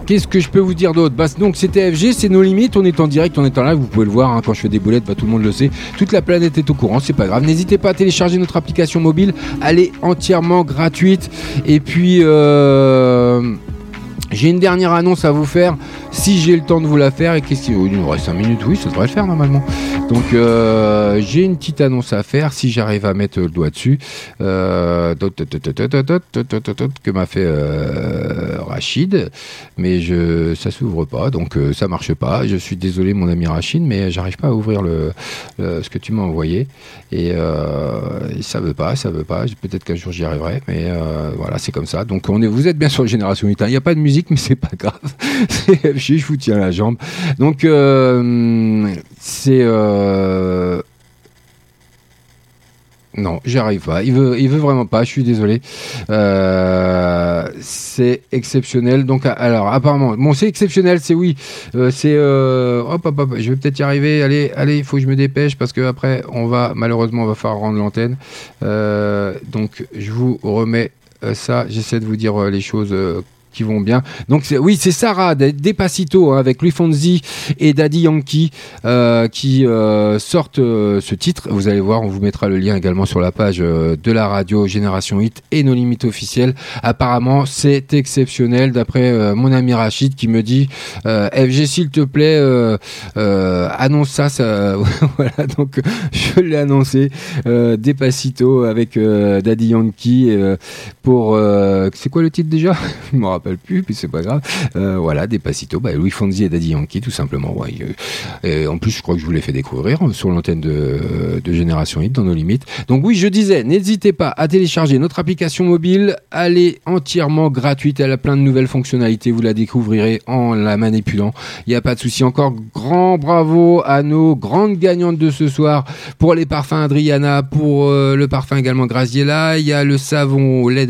qu'est-ce que je peux vous dire d'autre? Bah, Donc, c'était FG, c'est nos limites, on est en direct, on est en live, vous pouvez le voir, hein, quand je fais des boulettes, bah, tout le monde le sait. Toute la planète est au courant, c'est pas grave. N'hésitez pas à télécharger notre application mobile, elle est entièrement gratuite. Et puis... Euh, j'ai une dernière annonce à vous faire, si j'ai le temps de vous la faire, et qu'est-ce qu'il nous reste 5 minutes, oui, ça devrait le faire normalement. Donc euh, j'ai une petite annonce à faire, si j'arrive à mettre le doigt dessus, que m'a fait euh, Rachid, mais je, ça s'ouvre pas, donc euh, ça marche pas. Je suis désolé mon ami Rachid, mais j'arrive pas à ouvrir ce que tu m'as envoyé, et ça veut pas, ça veut pas. Peut-être qu'un jour j'y arriverai, mais voilà, c'est comme ça. Donc vous êtes bien sur Génération 8, il n'y a pas de musique mais c'est pas grave. (laughs) Je vous tiens la jambe. Donc euh, c'est euh, non, j'y arrive pas. Il veut, vraiment pas. Je suis désolé. Euh, c'est exceptionnel. Donc, alors, apparemment, bon, c'est exceptionnel. C'est oui. C'est hop, hop, hop. Je vais peut-être y arriver. Allez, allez. Il faut que je me dépêche parce que après, on va malheureusement, on va falloir rendre l'antenne. Donc, je vous remets ça. J'essaie de vous dire les choses. Qui vont bien. Donc oui, c'est Sarah de Despacito hein, avec Louis Fonzi et Daddy Yankee euh, qui euh, sortent euh, ce titre. Vous allez voir, on vous mettra le lien également sur la page de la radio Génération 8 et nos limites officielles. Apparemment, c'est exceptionnel d'après mon ami Rachid qui me dit FG s'il te plaît annonce ça, ça (laughs) voilà donc je l'ai annoncé Despacito avec Daddy Yankee pour c'est quoi le titre déjà? Rappelle plus puis c'est pas grave. Euh, voilà Despacito bah, Louis Fonzi et Daddy Yankee tout simplement. Ouais, Euh, en plus je crois que je vous l'ai fait découvrir euh, sur l'antenne de, de Génération Hit dans nos limites. Donc oui je disais n'hésitez pas à télécharger notre application mobile. Elle est entièrement gratuite. Elle a plein de nouvelles fonctionnalités. Vous la découvrirez en la manipulant. Il n'y a pas de souci. Encore grand bravo à nos grandes gagnantes de ce soir. Pour les parfums Adriana. Pour euh, le parfum également Graziella. Il y a le savon au lait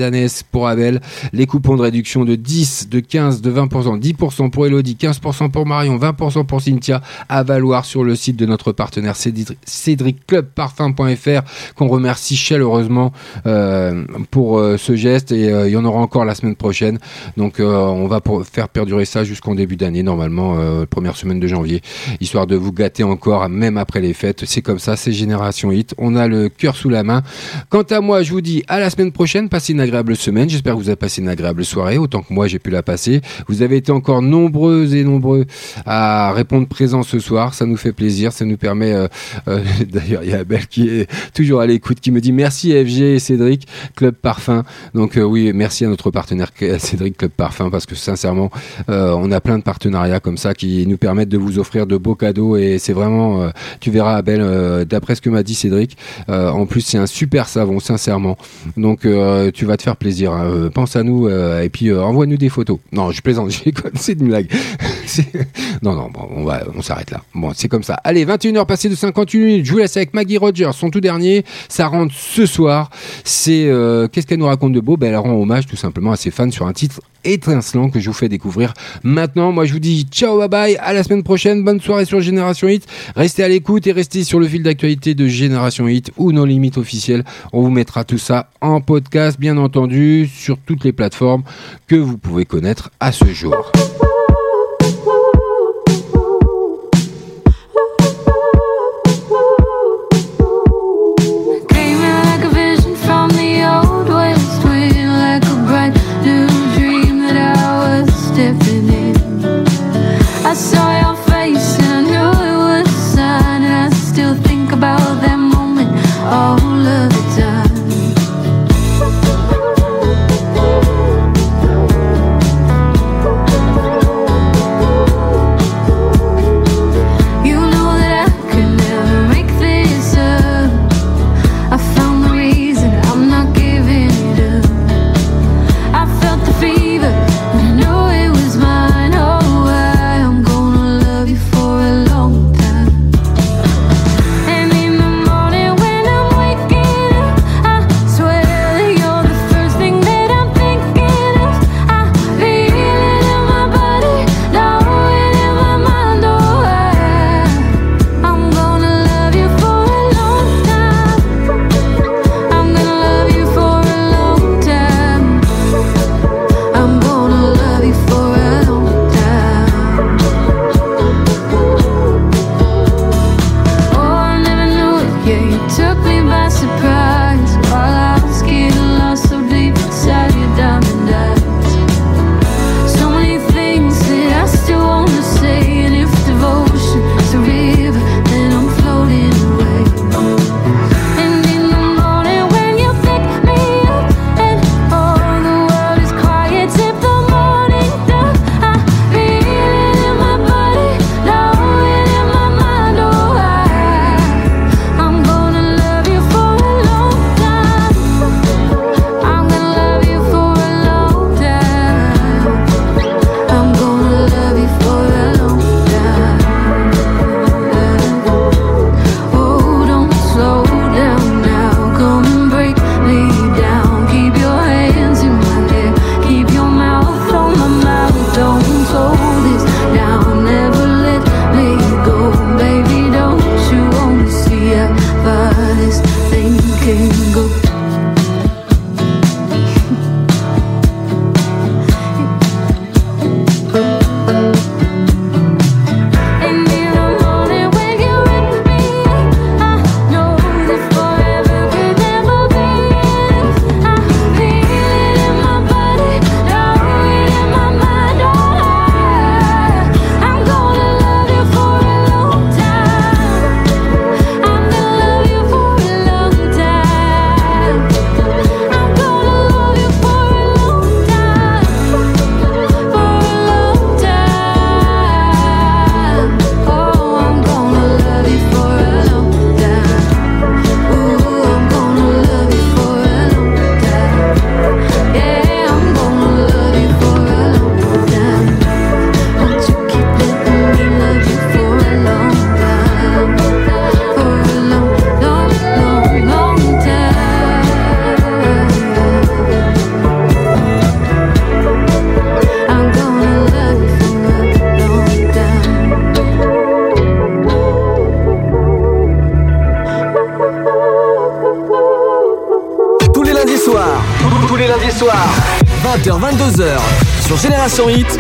pour Abel. Les coupons de réduction de 10 de 15 de 20% 10% pour Elodie 15% pour Marion 20% pour Cynthia à valoir sur le site de notre partenaire Cédric, Cédric Club Parfum.fr qu'on remercie chaleureusement euh, pour euh, ce geste. Et euh, il y en aura encore la semaine prochaine. Donc on va faire perdurer ça jusqu'en début d'année normalement première semaine de janvier histoire de vous gâter encore même après les fêtes. C'est comme ça c'est Génération Hit. On a le cœur sous la main. Quant à moi je vous dis à la semaine prochaine. Passez une agréable semaine. J'espère que vous avez passé une agréable soirée autant que moi j'ai pu la passer. Vous avez été encore nombreux et nombreux à répondre présent ce soir. Ça nous fait plaisir. Ça nous permet euh, euh, (laughs) d'ailleurs il y a Abel qui est toujours à l'écoute qui me dit merci FG et Cédric Club Parfum. Donc euh, oui merci à notre partenaire Cédric Club Parfum parce que sincèrement on a plein de partenariats comme ça qui nous permettent de vous offrir de beaux cadeaux. Et c'est vraiment tu verras Abel d'après ce que m'a dit Cédric en plus c'est un super savon sincèrement. Donc tu vas te faire plaisir hein. Pense à nous et puis euh, envoie-nous des photos. Non je plaisante (laughs) c'est une blague. (laughs) Non non bon, on va on s'arrête là. Bon c'est comme ça. Allez 21h passées de 58 minutes. Je vous laisse avec Maggie Rogers son tout dernier. Ça rentre ce soir. C'est euh, qu'est-ce qu'elle nous raconte de beau? Ben elle rend hommage tout simplement à ses fans sur un titre étincelant que je vous fais découvrir maintenant. Moi je vous dis ciao bye bye. À la semaine prochaine. Bonne soirée sur Génération Hit. Restez à l'écoute et restez sur le fil d'actualité de Génération Hit ou nos limites officielles. On vous mettra tout ça en podcast bien entendu sur toutes les plateformes que vous pouvez connaître à ce jour 20h-22h, sur Génération Hit,